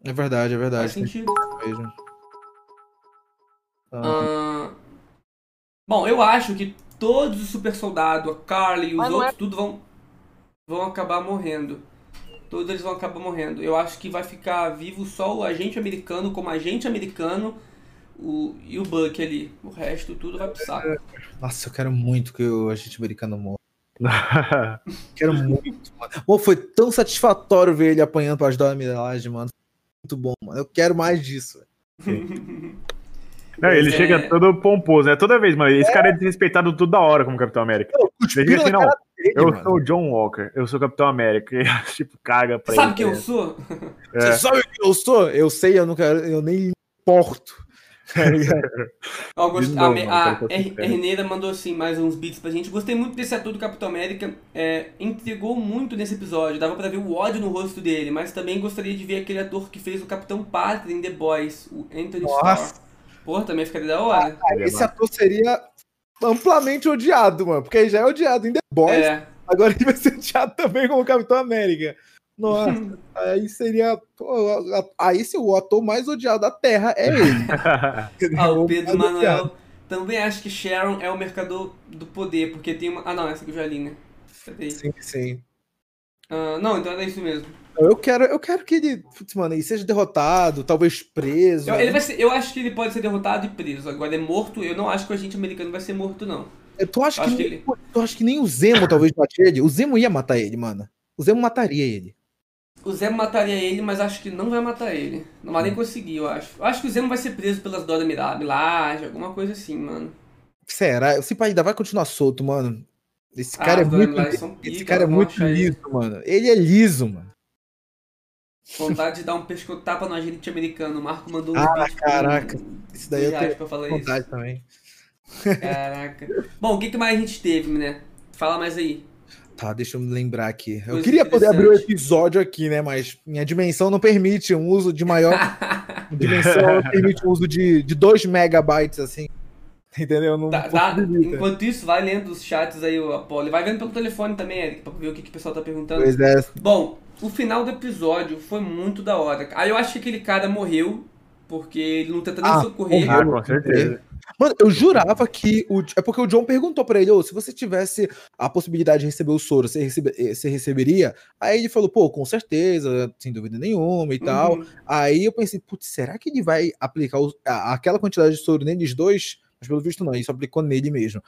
É verdade, é Faz verdade. tem sentido. mesmo. Ah, Ah, bom, eu acho que todos os super soldados, a Carly e os Mas não outros, tudo vão, vão acabar morrendo. Todos eles vão acabar morrendo. Eu acho que vai ficar vivo só o agente americano como agente americano o, e o Buck ali. O resto tudo vai pro saco. Nossa, eu quero muito que o agente americano morra. Quero muito, mano. Pô, foi tão satisfatório ver ele apanhando pra ajudar a miragem, mano. Muito bom, mano. Eu quero mais disso. Não, ele É. chega todo pomposo, né? Toda vez, mano. Esse cara é desrespeitado toda hora como Capitão América. Eu, Ele assim, não, dele, eu mano. sou o John Walker, eu sou o Capitão América. E, tipo, caga pra Sabe ele. quem eu tá sou? É. Você sabe quem eu sou? Eu sei, eu quero, eu nem importo. Tá ligado? Ó, gost- De a, novo, mano, a Er- sincero. Herneira mandou assim mais uns beats pra gente. Gostei muito desse ator do Capitão América. É, entregou muito nesse episódio. Dava pra ver o ódio no rosto dele. Mas também gostaria de ver aquele ator que fez o Capitão Pátria em The Boys, o Anthony Nossa. Starr. Porra, também ficaria da hora. É Esse ator seria amplamente odiado, mano. Porque ele já é odiado em The Boys. É. Agora ele vai ser odiado também como Capitão América. Nossa, aí seria. pô, aí se o ator mais odiado da Terra é ele. Ah, o Pedro odiado. Manuel também acha que Sharon é o mercador do poder, porque tem uma. Ah, não, essa aqui eu já li, né? Cadê? Sim, sim. Ah, não, então era isso mesmo. Eu quero, eu quero que ele, putz, mano, ele seja derrotado, talvez preso. Eu, ele vai ser, eu acho que ele pode ser derrotado e preso. Agora é morto. Eu não acho que o agente americano vai ser morto, não. Tu acha, acho que, que nem- ele- tu acha que nem o Zemo talvez mate ele? O Zemo ia matar ele, mano. O Zemo mataria ele. O Zemo mataria ele, mas acho que não vai matar ele. Não vai nem conseguir, eu acho. Eu acho que o Zemo vai ser preso pelas Dora Mila- Milaje, alguma coisa assim, mano. Será? Esse pai ainda vai continuar solto, mano. Esse Ah, cara é as Dora muito, esse pica, cara é muito ele. liso, mano. Ele é liso, mano. Vontade de dar um pescotapa no agente americano. O Marco mandou um Ah, caraca. Isso daí eu tenho pra falar vontade também. isso. Caraca. Bom, o que, que mais a gente teve, né? Fala mais aí. Tá, deixa eu me lembrar aqui. Eu Coisa queria poder abrir o interessante. episódio aqui, né? Mas minha dimensão não permite um uso de maior. dimensão não permite o uso de, de 2 megabytes, assim. Entendeu? Não Tá, tá. Enquanto isso, vai lendo os chats aí, o Apolo. Vai vendo pelo telefone também, Eric, pra ver o que, que o pessoal tá perguntando. Pois é. Bom, o final do episódio foi muito da hora. Aí eu acho que aquele cara morreu, porque ele não tenta nem Ah, socorrer. morreu. Com certeza. Mano, eu jurava que. O, é porque o John perguntou pra ele: ô, se você tivesse a possibilidade de receber o soro, você, recebe- eh, você receberia? Aí ele falou: pô, com certeza, sem dúvida nenhuma e tal. Uhum. Aí eu pensei: putz, será que ele vai aplicar a- aquela quantidade de soro neles dois? Mas pelo visto não, ele só aplicou nele mesmo.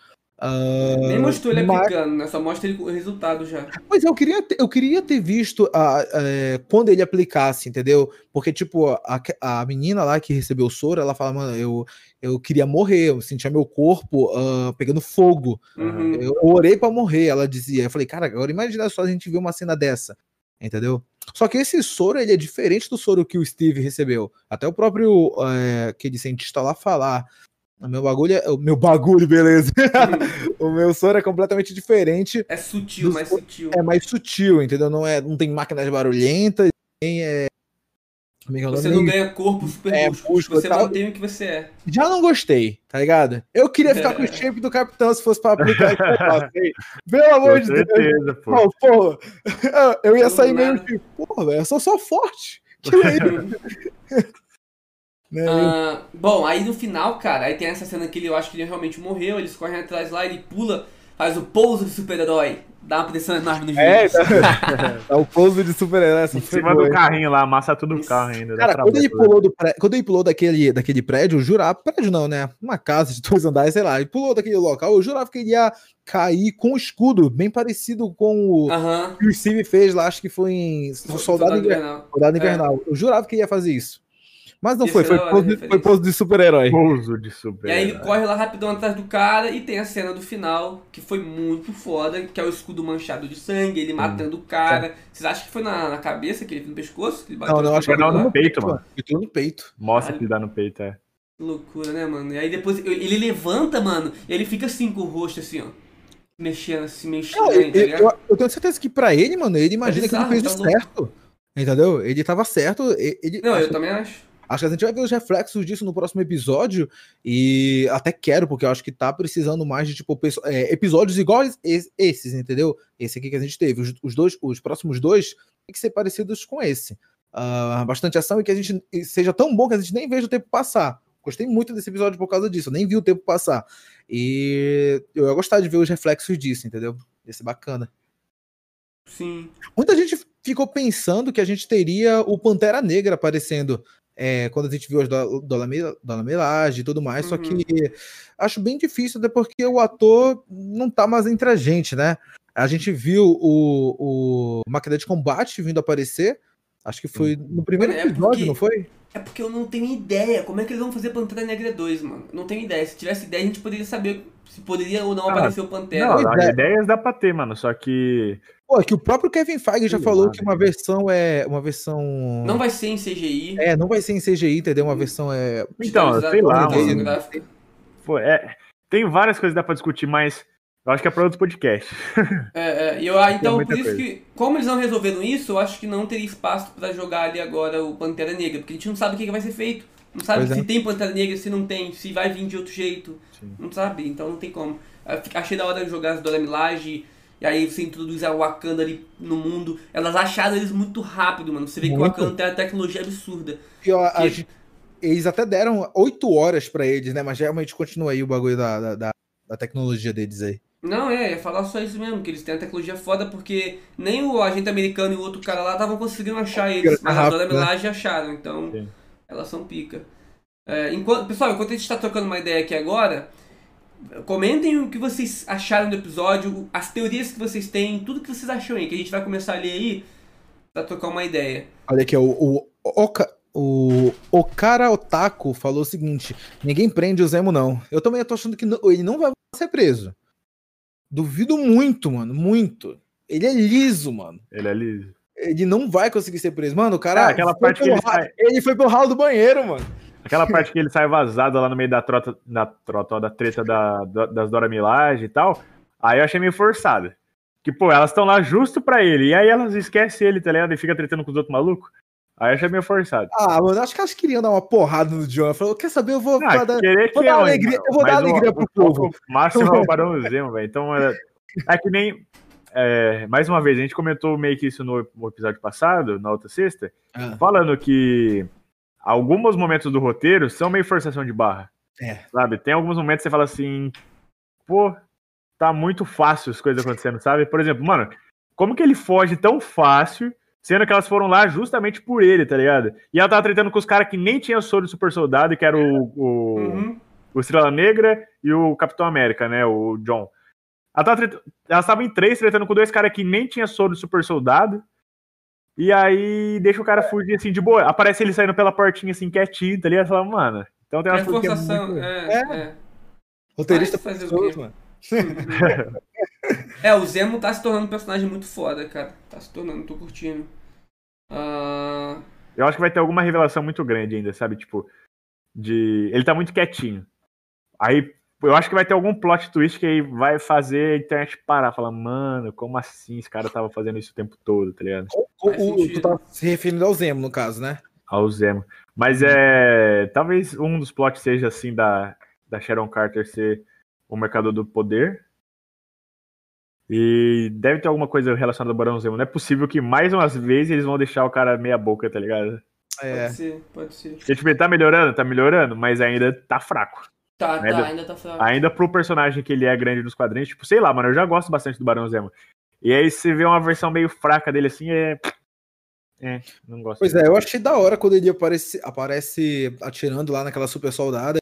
Nem mostrou ele mas- aplicando, né? Só mostra ele o resultado já. Mas eu queria ter, eu queria ter visto a, é, quando ele aplicasse, entendeu? Porque, tipo, a, a menina lá que recebeu o soro, ela fala, mano, eu, eu queria morrer, eu sentia meu corpo ah, pegando fogo. Uhum. Eu orei pra morrer, ela dizia. Eu falei, cara, agora imagina só a gente ver uma cena dessa. Entendeu? Só que esse soro, ele é diferente do soro que o Steve recebeu. Até o próprio é, aquele cientista lá falar. O meu bagulho é. O meu bagulho, beleza. o meu soro é completamente diferente É sutil, mais sutil. é mais sutil, entendeu? Não, é, não tem máquinas barulhentas, nem é. É que é Você não ganha corpo super É, músculo, músculo você tal. mantém o que você é. Já não gostei, tá ligado? Eu queria ficar com o shape do capitão se fosse pra aplicar negócio aí. Pelo amor de Deus. certeza, pô. Pô, porra, eu ia Do sair meio tipo, porra, velho, eu sou só forte. Que isso? Né? Ah, bom, aí no final, cara, aí tem essa cena que ele, eu acho que ele realmente morreu, eles correm atrás lá, ele pula, faz o pouso de super-herói, dá uma pressão enorme no É, juiz. Tá o pouso de super-herói. Em cima do carrinho lá, amassa tudo o carro ainda. Cara, quando ele pulou, do pré... quando ele pulou daquele, daquele prédio, eu jurava. Prédio não, né? Uma casa de dois andares, sei lá. Ele pulou daquele local, eu jurava que ele ia cair com o escudo, bem parecido com o que o Steve fez lá, acho que foi em Soldado, Inver- Invernal. Soldado É. Invernal. Eu jurava que ele ia fazer isso. Mas não foi, é foi hora, pose, foi pose de super-herói. Pouso de super. E aí ele corre lá rapidão atrás do cara e tem a cena do final, que foi muito foda, que é o escudo manchado de sangue, ele matando o cara. Vocês acham que foi na, na cabeça que ele no pescoço? Que ele bateu Não, não, acho que Foi não, no peito, mano. Meteu no peito. Mostra que dá no peito, é. Que loucura, né, mano? E aí depois ele levanta, mano, e ele fica assim com o rosto assim, ó. Mexendo assim, meio Não, eu, tá eu- eu- tenho certeza que pra ele, mano, ele imagina que ele bizarro, fez tá o louco. certo. Entendeu? Ele tava certo. Ele, Não, eu também acho. Acho que a gente vai ver os reflexos disso no próximo episódio. E até quero, porque eu acho que tá precisando mais de tipo é, episódios iguais es- esses, entendeu? Esse aqui que a gente teve. Os, os dois, os próximos dois tem que ser parecidos com esse. Ah, bastante ação e que a gente seja tão bom que a gente nem veja o tempo passar. Gostei muito desse episódio por causa disso, eu nem vi o tempo passar. E eu ia gostar de ver os reflexos disso, entendeu? Ia ser bacana. Sim. Muita gente ficou pensando que a gente teria o Pantera Negra aparecendo é, quando a gente viu as do- Dona Dona Mirage e tudo mais, só Uhum. que acho bem difícil, até porque o ator não tá mais entre a gente, né? A gente viu o, o Máquina de Combate vindo aparecer, acho que foi no primeiro é episódio, porque- não foi? É porque eu não tenho ideia como é que eles vão fazer Pantera Negra 2, mano. Não tenho ideia. Se tivesse ideia, a gente poderia saber se poderia ou não Ah, aparecer o Pantera. Não, as é. ideias dá pra ter, mano. Só que. Pô, é que o próprio Kevin Feige já falou lá, que uma velho. versão é uma versão Não vai ser em CGI. é, não vai ser em CGI, entendeu? Uma versão é Então, sei lá, mano. Pô, é, tem várias coisas que dá pra discutir, mas eu acho que é pra outros podcasts. É, é, eu, ah, então, por isso coisa. que, como eles não resolveram isso, eu acho que não teria espaço pra jogar ali agora o Pantera Negra, porque a gente não sabe o que, que vai ser feito. Não sabe Pois é. se tem Pantera Negra, se não tem, se vai vir de outro jeito. Sim. Não sabe, então não tem como. Fico- Achei da hora de jogar as Dora Milaje, e aí você introduz a Wakanda ali no mundo. Elas acharam eles muito rápido, mano. Você vê que o Muito. Wakanda tem uma tecnologia absurda. E, ó, Que- eles até deram oito horas pra eles, né? Mas realmente continua aí o bagulho da, da, da- da tecnologia deles aí. Não, é, ia falar só isso mesmo, que eles têm a tecnologia foda, porque nem o agente americano e o outro cara lá estavam conseguindo achar eles, mas a Dora né? Milaje acharam, então Sim. Elas são pica. É, enquanto, pessoal, enquanto a gente tá trocando uma ideia aqui agora, comentem o que vocês acharam do episódio, as teorias que vocês têm, tudo que vocês acham aí, que a gente vai começar a ler aí pra trocar uma ideia. Olha aqui, o, o, Oka- o Okara Otaku falou o seguinte: ninguém prende o Zemo, não. Eu também tô achando que não- ele não vai ser preso. Duvido muito, mano. Muito. Ele é liso, mano. Ele é liso. Ele não vai conseguir ser preso. Mano, o cara. Ah, aquela foi parte que ele sai- ele foi pelo ralo do banheiro, mano. Aquela parte que ele sai vazado lá no meio da trota, da trota, ó, da treta da, da- das Dora Milaje e tal. Aí eu achei meio forçado. Que, pô, elas estão lá justo pra ele. E aí elas esquecem ele, tá ligado? E fica tretando com os outros malucos. Aí eu achei meio forçado. Ah, mano, acho que elas queriam dar uma porrada no John. Falou, quer saber? Eu vou. Ah, dar- vou que dar é, alegria- mano. eu vou dar Mas o- alegria pro o- povo. O máximo é o Zemo, velho. Então, é, é que nem... é, mais uma vez, a gente comentou meio que isso no, episódio passado, na outra sexta, Ah, falando que alguns momentos do roteiro são meio forçação de barra. É. Sabe? Tem alguns momentos que você fala assim, pô, tá muito fácil as coisas acontecendo, sabe? Por exemplo, mano, como que ele foge tão fácil, sendo que elas foram lá justamente por ele, tá ligado? E ela tava tretando com os caras que nem tinham soro de super soldado, que era o, o, Uhum. o Estrela Negra e o Capitão América, né? O John. Ela tava tret- Elas estavam em três tretando com dois caras que nem tinha soro de super soldado. E aí deixa o cara fugir assim de boa. Aparece ele saindo pela portinha assim quietinho, tá ligado? Fala, mano. Então tem É que é forçação, muito- é, é. Roteirista Mas fazer o pessoas, quê? mano. É, o Zemo tá se tornando um personagem muito foda, cara. Tá se tornando, tô curtindo. Ah, Eu acho que vai ter alguma revelação muito grande ainda, sabe? Tipo, de. Ele tá muito quietinho. Aí eu acho que vai ter algum plot twist que aí vai fazer a internet parar. Falar, mano, como assim esse cara tava fazendo isso o tempo todo, tá ligado? O, o- tu tá se referindo ao Zemo, no caso, né? Ao Zemo. Mas é. Talvez um dos plots seja assim da, da Sharon Carter ser o mercador do poder. E deve ter alguma coisa relacionada ao Barão Zemo. Não é possível que mais umas vezes eles vão deixar o cara meia boca, tá ligado? É. pode ser, pode ser. Porque, tipo, ele tá melhorando, tá melhorando, mas ainda tá fraco. Tá, Ainda- tá, ainda tá fraco. Ainda pro personagem que ele é grande dos quadrinhos, tipo, sei lá, mano, eu já gosto bastante do Barão Zemo. E aí você vê uma versão meio fraca dele assim, é. É, não gosto. Pois é, eu achei da hora quando ele aparece, aparece atirando lá naquela super soldada.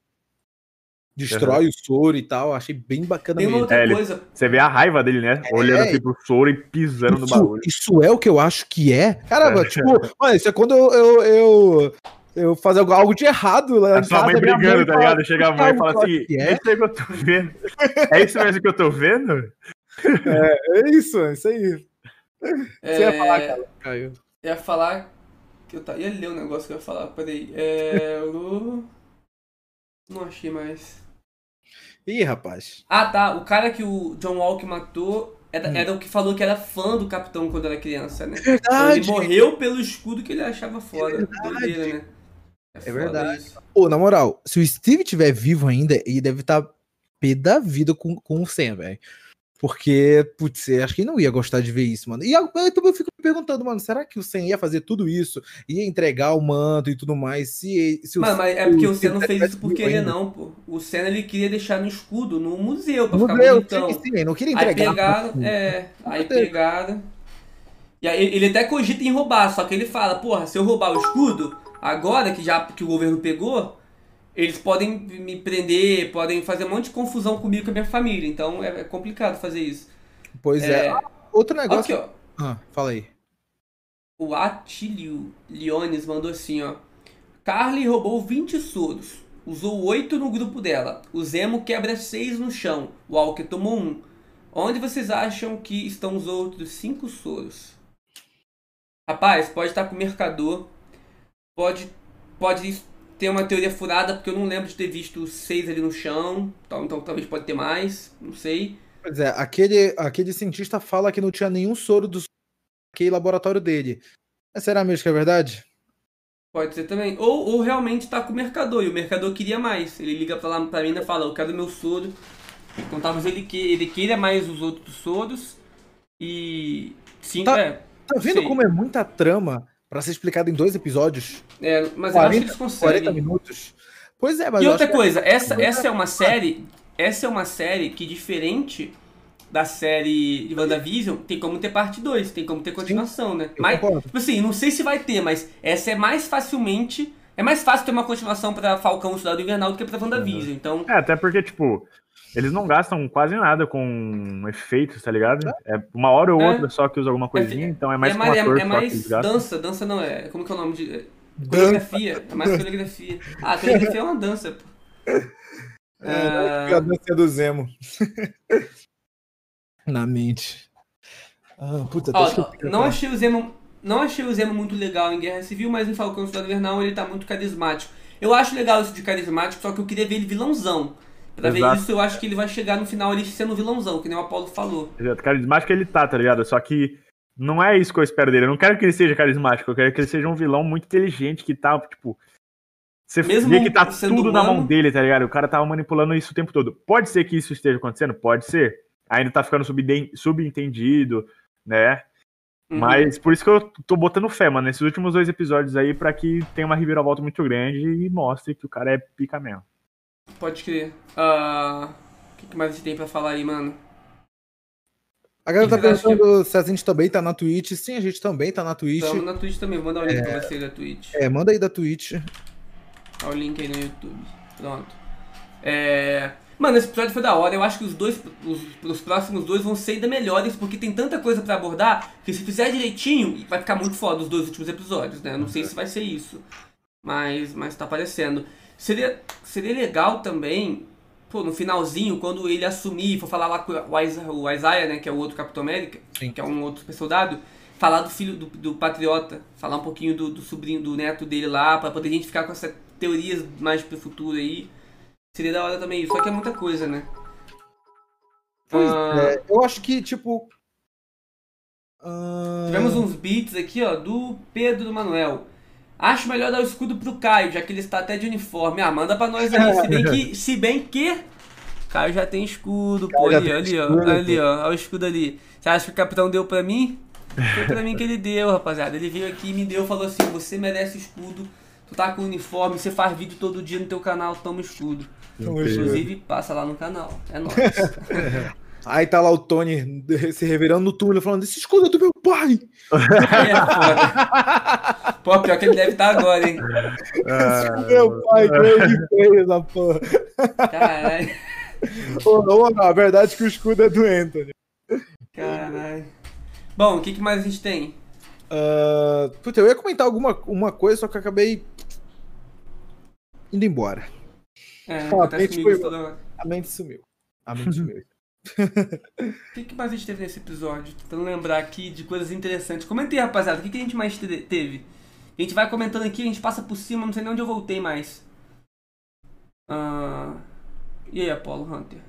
Destrói o soro e tal. Achei bem bacana Tem mesmo. outra É, ele- coisa. Você vê a raiva dele, né? Olhando assim pro soro e pisando no Isso, bagulho. isso é o que eu acho que é. Caramba, É. tipo, mano, isso é quando eu, eu, eu, eu fazer algo- algo de errado lá A em sua mãe brigando, tá ligado? Chega a mãe e fala "Calma, assim: é é? isso aí que eu tô vendo. É isso mesmo que eu tô vendo? É isso, é isso aí. Você ia falar, É, cara, Caio. Eu ia falar. Que eu ta- ia ler o negócio que eu ia falar, peraí. É. o- Não achei mais. Ih, rapaz. Ah tá, o cara que o John Walker matou era, Hum. era o que falou que era fã do capitão quando era criança, né? Verdade. Ele morreu pelo escudo que ele achava foda. É verdade. Doideira, né? É foda verdade. isso. Pô, na moral, se o Steve tiver vivo ainda, ele deve estar pé da vida com, com o Sam, velho. Porque, putz, eu acho que ele não ia gostar de ver isso, mano. E eu, eu, fico me perguntando, mano, será que o Sam ia fazer tudo isso? Ia entregar o manto e tudo mais? Se, se o Mano, mas é porque o Steve Senna não fez isso por querer, não, pô. O Senna ele queria deixar no escudo, no museu, pra No ficar museu, bonitão. sim, sim, não queria Aí entregar. pegaram, é, aí pegaram. E aí ele até cogita em roubar, só que ele fala, porra, se eu roubar o escudo, agora que já que o governo pegou, eles podem me prender, podem fazer um monte de confusão comigo e com a minha família. Então é, é complicado fazer isso. Pois é. É, Outro negócio. aqui, ó. Ah, fala aí. O Atilio Leones mandou assim, ó. Carly roubou 20 soros. Usou 8 no grupo dela. O Zemo quebra 6 no chão. O Walker tomou 1. Onde vocês acham que estão os outros 5 soros? Rapaz, pode estar com o mercador. Pode, pode ter uma teoria furada, porque eu não lembro de ter visto 6 ali no chão. Então, então talvez pode ter mais. Não sei. Pois é, aquele, aquele cientista fala que não tinha nenhum soro do aquele laboratório dele. Mas será mesmo que é verdade? Pode ser também. Ou, ou realmente tá com o mercador e o mercador queria mais. Ele liga pra, lá, pra mim e fala, eu quero meu soro. Então talvez ele, que, ele queira mais os outros soros. E. Sim, Tá- é, Tá vendo Sei. como é muita trama pra ser explicado em dois episódios? é. Mas eu acho que 40, eles 40 conseguem. minutos? Pois é, mas E eu outra acho que- coisa, essa, essa é uma série. Essa é uma série que, diferente da série de WandaVision, tem como ter parte 2, tem como ter continuação, né? eu Mas, concordo. tipo assim, não sei se vai ter, mas essa é mais facilmente. É mais fácil ter uma continuação pra Falcão e Cidade Invernal do que pra WandaVision. Então, É, até porque, tipo, eles não gastam quase nada com efeitos, tá ligado? É uma hora ou É. outra só que usa alguma coisinha, então é mais é com mais, um ator é, é mais que eles gastam. dança, dança não é. Como que é o nome de. é, Coreografia. É mais coreografia. Ah, coreografia é uma dança, pô. É, a dança do Zemo. Na mente. Ah, puta, Ó, não falar. achei o Zemo. Não achei o Zemo muito legal em Guerra Civil, mas em Falcão Cidade Invernal ele tá muito carismático. Eu acho legal isso de carismático, só que eu queria ver ele vilãozão. Pra ver Exato. isso, eu acho que ele vai chegar no final ele sendo vilãozão, que nem o Apollo falou. Exato, Carismático ele tá, tá ligado? Só que não é isso que eu espero dele. Eu não quero que ele seja carismático, eu quero que ele seja um vilão muito inteligente que tá, tipo. Você Mesmo vê que tá tudo na mão humano. dele, tá ligado? O cara tava manipulando isso o tempo todo. Pode ser que isso esteja acontecendo? Pode ser. Ainda tá ficando subentendido, né? Uhum. Mas por isso que eu tô botando fé, mano, nesses últimos dois episódios aí, pra que tenha uma reviravolta muito grande e mostre que o cara é pica mesmo. Pode crer. Ah, O que, que mais a gente tem pra falar aí, mano? A galera tá que perguntando se a gente também tá na Twitch. Sim, a gente também tá na Twitch. Estamos na Twitch também, vou mandar o link pra você da Twitch. É, manda aí da Twitch. Olha o link aí no YouTube. Pronto. É... Mano, esse episódio foi da hora. Eu acho que os dois, os, os próximos dois vão ser ainda melhores, porque tem tanta coisa pra abordar que se fizer direitinho, vai ficar muito foda os dois últimos episódios, né? Eu não sei se vai ser isso. Mas, mas tá aparecendo. Seria, seria legal também, pô, no finalzinho, quando ele assumir, for falar lá com o Isaiah, né, que é o outro Capitão América, Sim. que é um outro soldado, falar do filho do, do Patriota, falar um pouquinho do, do sobrinho, do neto dele lá, pra poder a gente ficar com essas teorias mais pro futuro aí. Seria da hora também só que é muita coisa, né? Pois Ah, é, eu acho que, tipo. ah, Tivemos uns beats aqui, ó, do Pedro Manuel. Acho melhor dar o escudo pro Caio, já que ele está até de uniforme. Ah, manda pra nós aí. Se bem que. Se bem que. Caio já tem escudo, pô. Caio Ali, ali, ó. Ali, ó. Olha o escudo ali. Você acha que o capitão deu pra mim? Foi pra mim que ele deu, rapaziada. Ele veio aqui e me deu, falou assim: você merece escudo. Tu tá com uniforme, você faz vídeo todo dia no teu canal, toma escudo. Inclusive, passa lá no canal. É nóis. Aí tá lá o Tony se revirando no túmulo falando: Esse escudo é do meu pai! É. Pô, pior que ele deve estar agora, hein? Ah, Meu pai, ele fez essa porra. Caralho. Não, a verdade é que o escudo é do Anthony. Caralho. Bom, o que, que mais a gente tem? Ah, puta, eu ia comentar alguma uma coisa, só que acabei indo embora. É, acontece a mente foi-. A mente sumiu. A mente sumiu. O que, que mais a gente teve nesse episódio? Tentando lembrar aqui de coisas interessantes. Comentei, rapaziada, o que, que a gente mais te- teve? A gente vai comentando aqui, a gente passa por cima, não sei nem onde eu voltei mais. Ah, E aí, Apollo Hunter?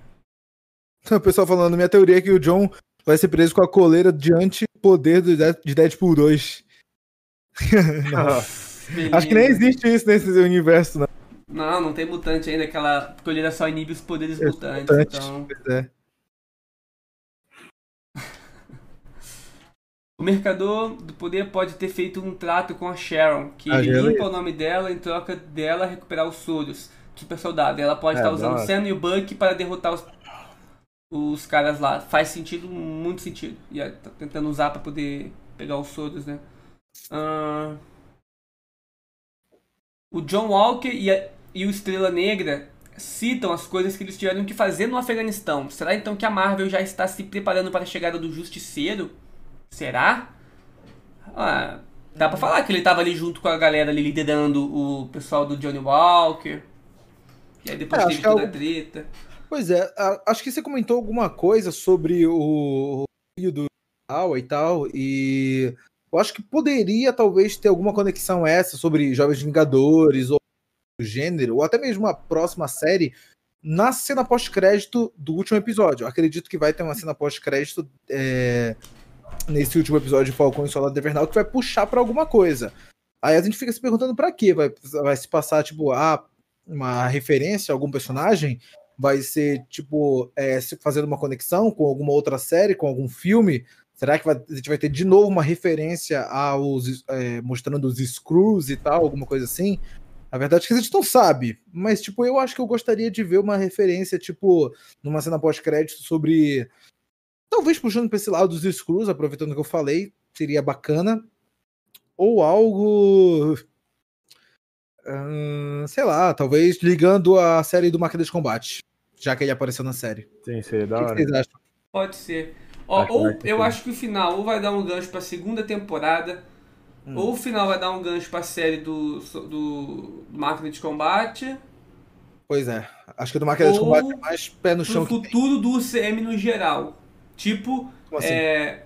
O pessoal falando, minha teoria é que o John vai ser preso com a coleira de antipoder do Dead- de Deadpool 2. Acho que nem existe isso nesse universo, não. Não, não tem mutante ainda, aquela colheira só inibe os poderes É, mutantes. mutante. Então, é. O mercador do poder pode ter feito um trato com a Sharon, que Ah, ele limpa vi. o nome dela em troca dela recuperar os soros. Super soldado. Ela pode É, estar usando hora. Sam e o Buck para derrotar os, os caras lá. Faz sentido, muito sentido. E aí, tá tentando usar para poder pegar os soros, né? Ah, o John Walker e, a- e o Estrela Negra citam as coisas que eles tiveram que fazer no Afeganistão. Será então que a Marvel já está se preparando para a chegada do Justiceiro? Será? Ah, dá pra falar que ele tava ali junto com a galera ali liderando o pessoal do Johnny Walker. E aí depois É, teve é toda a treta. Pois é, acho que você comentou alguma coisa sobre o filho do Awa e tal, e eu acho que poderia talvez ter alguma conexão essa sobre Jovens Vingadores ou gênero, ou até mesmo a próxima série na cena pós-crédito do último episódio. Eu acredito que vai ter uma cena pós-crédito é, nesse último episódio de Falcão e Soldado Invernal que vai puxar pra alguma coisa. Aí a gente fica se perguntando pra quê? Vai, vai se passar, tipo, ah, uma referência a algum personagem? vai ser tipo é, fazendo uma conexão com alguma outra série, com algum filme? Será que vai- a gente vai ter de novo uma referência aos é, mostrando os screws e tal, alguma coisa assim? A verdade é que a gente não sabe, mas tipo eu acho que eu gostaria de ver uma referência tipo numa cena pós-crédito sobre talvez puxando para esse lado dos screws, aproveitando que eu falei, seria bacana ou algo Ahn, sei lá, talvez ligando a série do Máquina de Combate, já que ele apareceu na série. Sim, seria da O que hora. vocês acham? Pode ser. Ó, Acho ou eu acho que o final ou vai dar um gancho pra segunda temporada, Hum. ou o final vai dar um gancho pra série do, do, do Máquina de Combate, Pois é, acho que o do Máquina de Combate é mais pé no chão que tem. futuro do UCM no geral. Tipo, assim? é,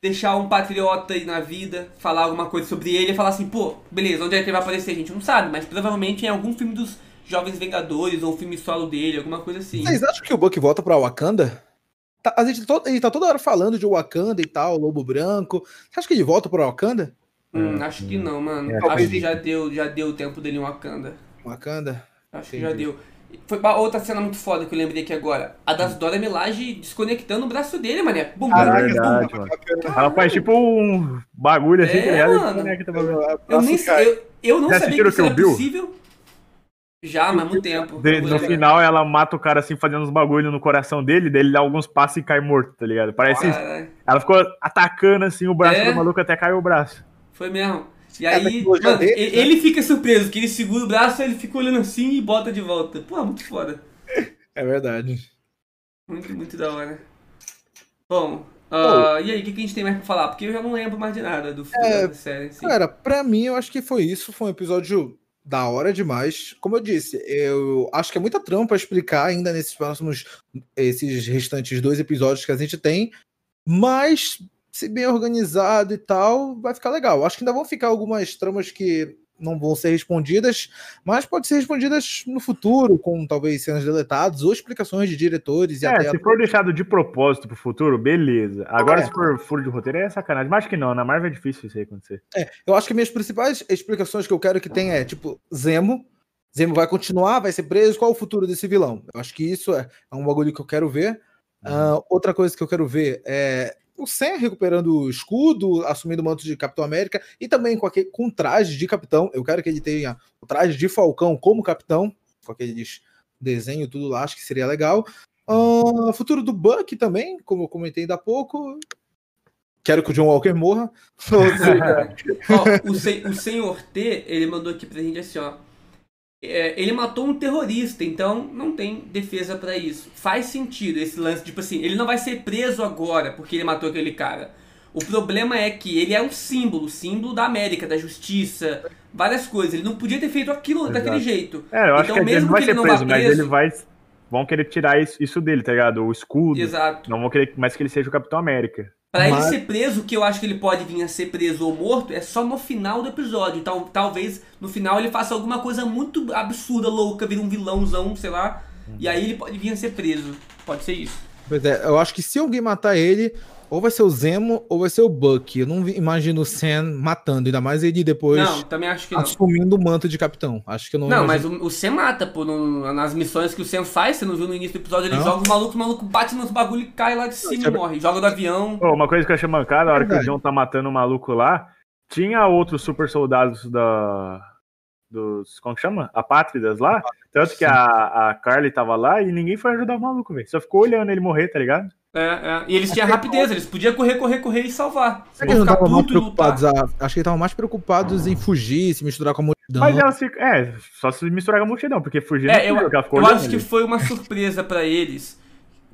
deixar um patriota aí na vida, falar alguma coisa sobre ele e falar assim, pô, beleza, onde é que ele vai aparecer? A gente não sabe, mas provavelmente em algum filme dos Jovens Vengadores ou um filme solo dele, alguma coisa assim. Vocês acham que o Buck volta pra Wakanda? Tá, a gente to- ele tá toda hora falando de Wakanda e tal, Lobo Branco. Você acha que ele volta pra Wakanda? Hum, acho que não, mano. É, acho que já deu, já deu o tempo dele em Wakanda. Wakanda? Acho que Entendi. já deu. Foi outra cena muito foda que eu lembrei aqui agora. A das Dora Milaje desconectando o braço dele, mané. Bum, Caraca, bum, verdade, bum. mano. Ela faz tipo um bagulho assim, É, tá ligado? mano. E conecta o bagulho. Eu, nem, eu, eu não Já sabia que isso era Bill? possível. Já, mas muito tempo. De- Eu no final, ela mata o cara assim, fazendo uns bagulho no coração dele, daí ele dá alguns passos e cai morto, tá ligado? Parece. Caralho. Ela ficou atacando assim o braço É. do maluco até caiu o braço. Foi mesmo. E É, aí, mano, deles, e- né? ele fica surpreso, que ele segura o braço, ele fica olhando assim e bota de volta. Pô, muito foda. É verdade. Muito, muito da hora. Bom, ah, e aí, o que, que a gente tem mais pra falar? Porque eu já não lembro mais de nada do filme É, da série. Assim. Cara, pra mim, eu acho que foi isso. Foi um episódio da hora demais. Como eu disse, eu acho que é muita trampa explicar ainda nesses próximos, esses restantes dois episódios que a gente tem. Mas, se bem organizado e tal, vai ficar legal. Acho que ainda vão ficar algumas tramas que não vão ser respondidas, mas pode ser respondidas no futuro, com talvez cenas deletadas ou explicações de diretores e É, até se for deixado de propósito pro futuro, beleza. Agora, É. se for furo de roteiro, é sacanagem. Mas acho que não, na Marvel é difícil isso aí acontecer. É, eu acho que minhas principais explicações que eu quero que tenha é, tipo, Zemo. Zemo vai continuar, vai ser preso, qual o futuro desse vilão? Eu acho que isso é, é um bagulho que eu quero ver. Ah, outra coisa que eu quero ver é o Sam recuperando o escudo, assumindo o manto de Capitão América e também com, aquele, com traje de capitão. Eu quero que ele tenha o traje de Falcão como capitão, com aqueles desenho tudo lá, acho que seria legal. Ah, futuro do Buck também, como eu comentei ainda há pouco. Quero que o John Walker morra. Ou seja, Ó, o, sen- o senhor T, ele mandou aqui pra gente assim, ó. É, ele matou um terrorista, então não tem defesa pra isso. Faz sentido esse lance, tipo assim, ele não vai ser preso agora porque ele matou aquele cara. O problema é que ele é um símbolo, símbolo da América, da justiça, várias coisas. Ele não podia ter feito aquilo Exato. daquele jeito. É, eu acho Então, que ele mesmo não vai que ser ele não preso, vá mas preso- ele vai. Vão querer tirar isso, isso dele, tá ligado? O escudo. Exato. Não vão querer mais que ele seja o Capitão América. Pra ele Mas- ser preso, que eu acho que ele pode vir a ser preso ou morto, é só no final do episódio. Então, talvez no final ele faça alguma coisa muito absurda, louca, vira um vilãozão, sei lá. E aí ele pode vir a ser preso. Pode ser isso. Pois é, eu acho que se alguém matar ele, ou vai ser o Zemo ou vai ser o Buck. Eu não imagino o Sam matando, ainda mais ele depois Não, também acho que não. assumindo o manto de capitão. Acho que eu não Não, mas imagino- o, o Sam mata, pô, no- nas missões que o Sam faz, você não viu no início do episódio, ele Não? joga o maluco, o maluco bate nos bagulho e cai lá de cima é e morre. Joga do avião. Pô, uma coisa que eu achei mancada, a hora que o. John tá matando o maluco lá, tinha outros super soldados da. Dos. Como que chama? Apátridas lá. Tanto que a, a Carly tava lá e ninguém foi ajudar o maluco, velho. Só ficou olhando ele morrer, tá ligado? É, é. E eles tinham rapidez, eles podiam correr, correr, correr e salvar. Será que eles não estavam mais preocupados? a- Acho que eles estavam mais preocupados em fugir, se misturar com a multidão. Mas ela fica. É, só se misturar com a multidão, porque fugir É, eu, não fugiu, que ela ficou eu acho que ali. foi uma surpresa pra eles.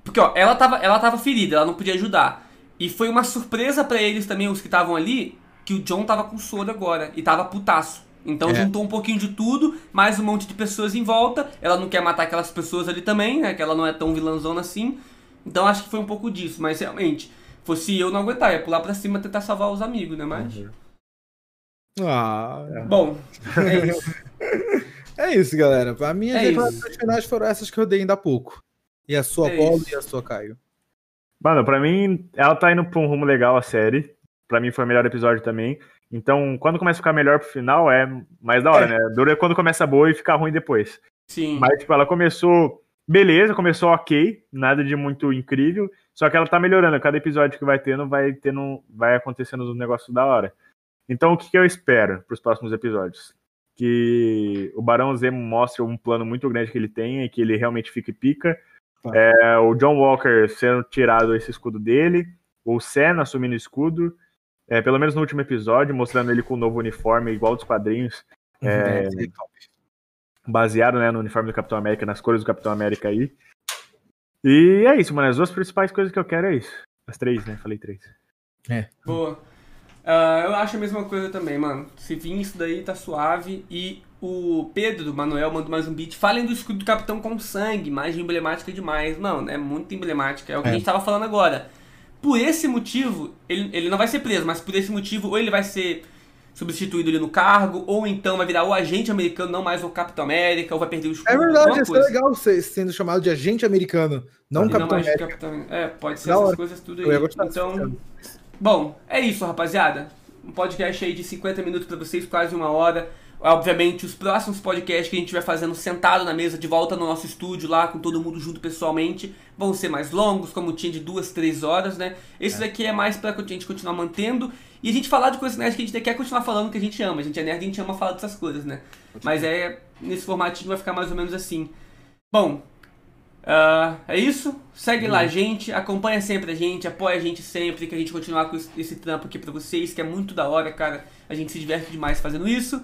Porque, ó, ela tava, ela tava ferida, ela não podia ajudar. E foi uma surpresa pra eles também, os que estavam ali, que o John tava com soro agora e tava putaço. Então É. juntou um pouquinho de tudo, mais um monte de pessoas em volta. Ela não quer matar aquelas pessoas ali também, né? Que ela não é tão vilãzona assim. Então acho que foi um pouco disso, mas realmente, fosse eu não aguentar, ia pular pra cima tentar salvar os amigos, né? Mas. Uhum. Ah, Bom, é isso. é isso, galera. Pra mim, as É declarações finais foram essas que eu dei ainda há pouco. E a sua É Paulo isso. e a sua Caio. Mano, pra mim, ela tá indo pra um rumo legal a série. Pra mim foi o melhor episódio também. Então, quando começa a ficar melhor pro final, é mais da hora, né? Dura é quando começa boa e fica ruim depois. Sim. Mas, tipo, ela começou. Beleza, começou ok, nada de muito incrível. Só que ela tá melhorando. Cada episódio que vai tendo, vai tendo. Vai acontecendo um negócio da hora. Então, o que, que eu espero pros próximos episódios? Que o Barão Zemo mostre um plano muito grande que ele tem e que ele realmente fique pica. Tá. É, o John Walker sendo tirado esse escudo dele. O Sen assumindo o escudo. É, pelo menos no último episódio, mostrando ele com o novo uniforme, igual dos quadrinhos É, Uhum. baseado né, no uniforme do Capitão América, nas cores do Capitão América aí. E é isso, mano. As duas principais coisas que eu quero é isso. As três, né? Falei três. Boa. Ah, eu acho a mesma coisa também, mano. Se vir isso daí, tá suave. E o Pedro, do Manuel, mandou mais um beat. Falem do escudo do Capitão com sangue. Imagem emblemática demais. Mano, é muito emblemática. É o que É. a gente tava falando agora. Por esse motivo, ele, ele não vai ser preso, mas por esse motivo, ou ele vai ser substituído ali no cargo, ou então vai virar o agente americano, não mais o Capitão América, ou vai perder o escudo. É verdade, isso é legal ser, sendo chamado de agente americano, não não Capitão mais o América. Capitão- É, pode ser Da essas hora. coisas tudo aí. Então, bom, é isso, rapaziada. Um podcast aí de 50 minutos pra vocês, quase uma hora. Obviamente, os próximos podcasts que a gente vai fazendo sentado na mesa, de volta no nosso estúdio lá, com todo mundo junto pessoalmente, vão ser mais longos, como tinha de duas, três horas, né? Esse daqui é mais pra gente continuar mantendo e a gente falar de coisas nerds que a gente quer continuar falando que a gente ama. A gente é nerd e a gente ama falar dessas coisas, né? Mas é nesse formatinho vai ficar mais ou menos assim. Bom, ah, é isso. Segue lá a gente, acompanha sempre a gente, apoia a gente sempre, que a gente continuar com esse, esse trampo aqui pra vocês, que é muito da hora, cara. A gente se diverte demais fazendo isso.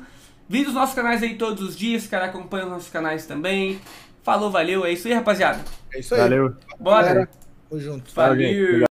Vem dos nossos canais aí todos os dias, cara. Acompanha os nossos canais também. Falou, valeu. É isso aí, rapaziada. É isso aí. Valeu. Bora. Tamo junto. Valeu. Obrigado.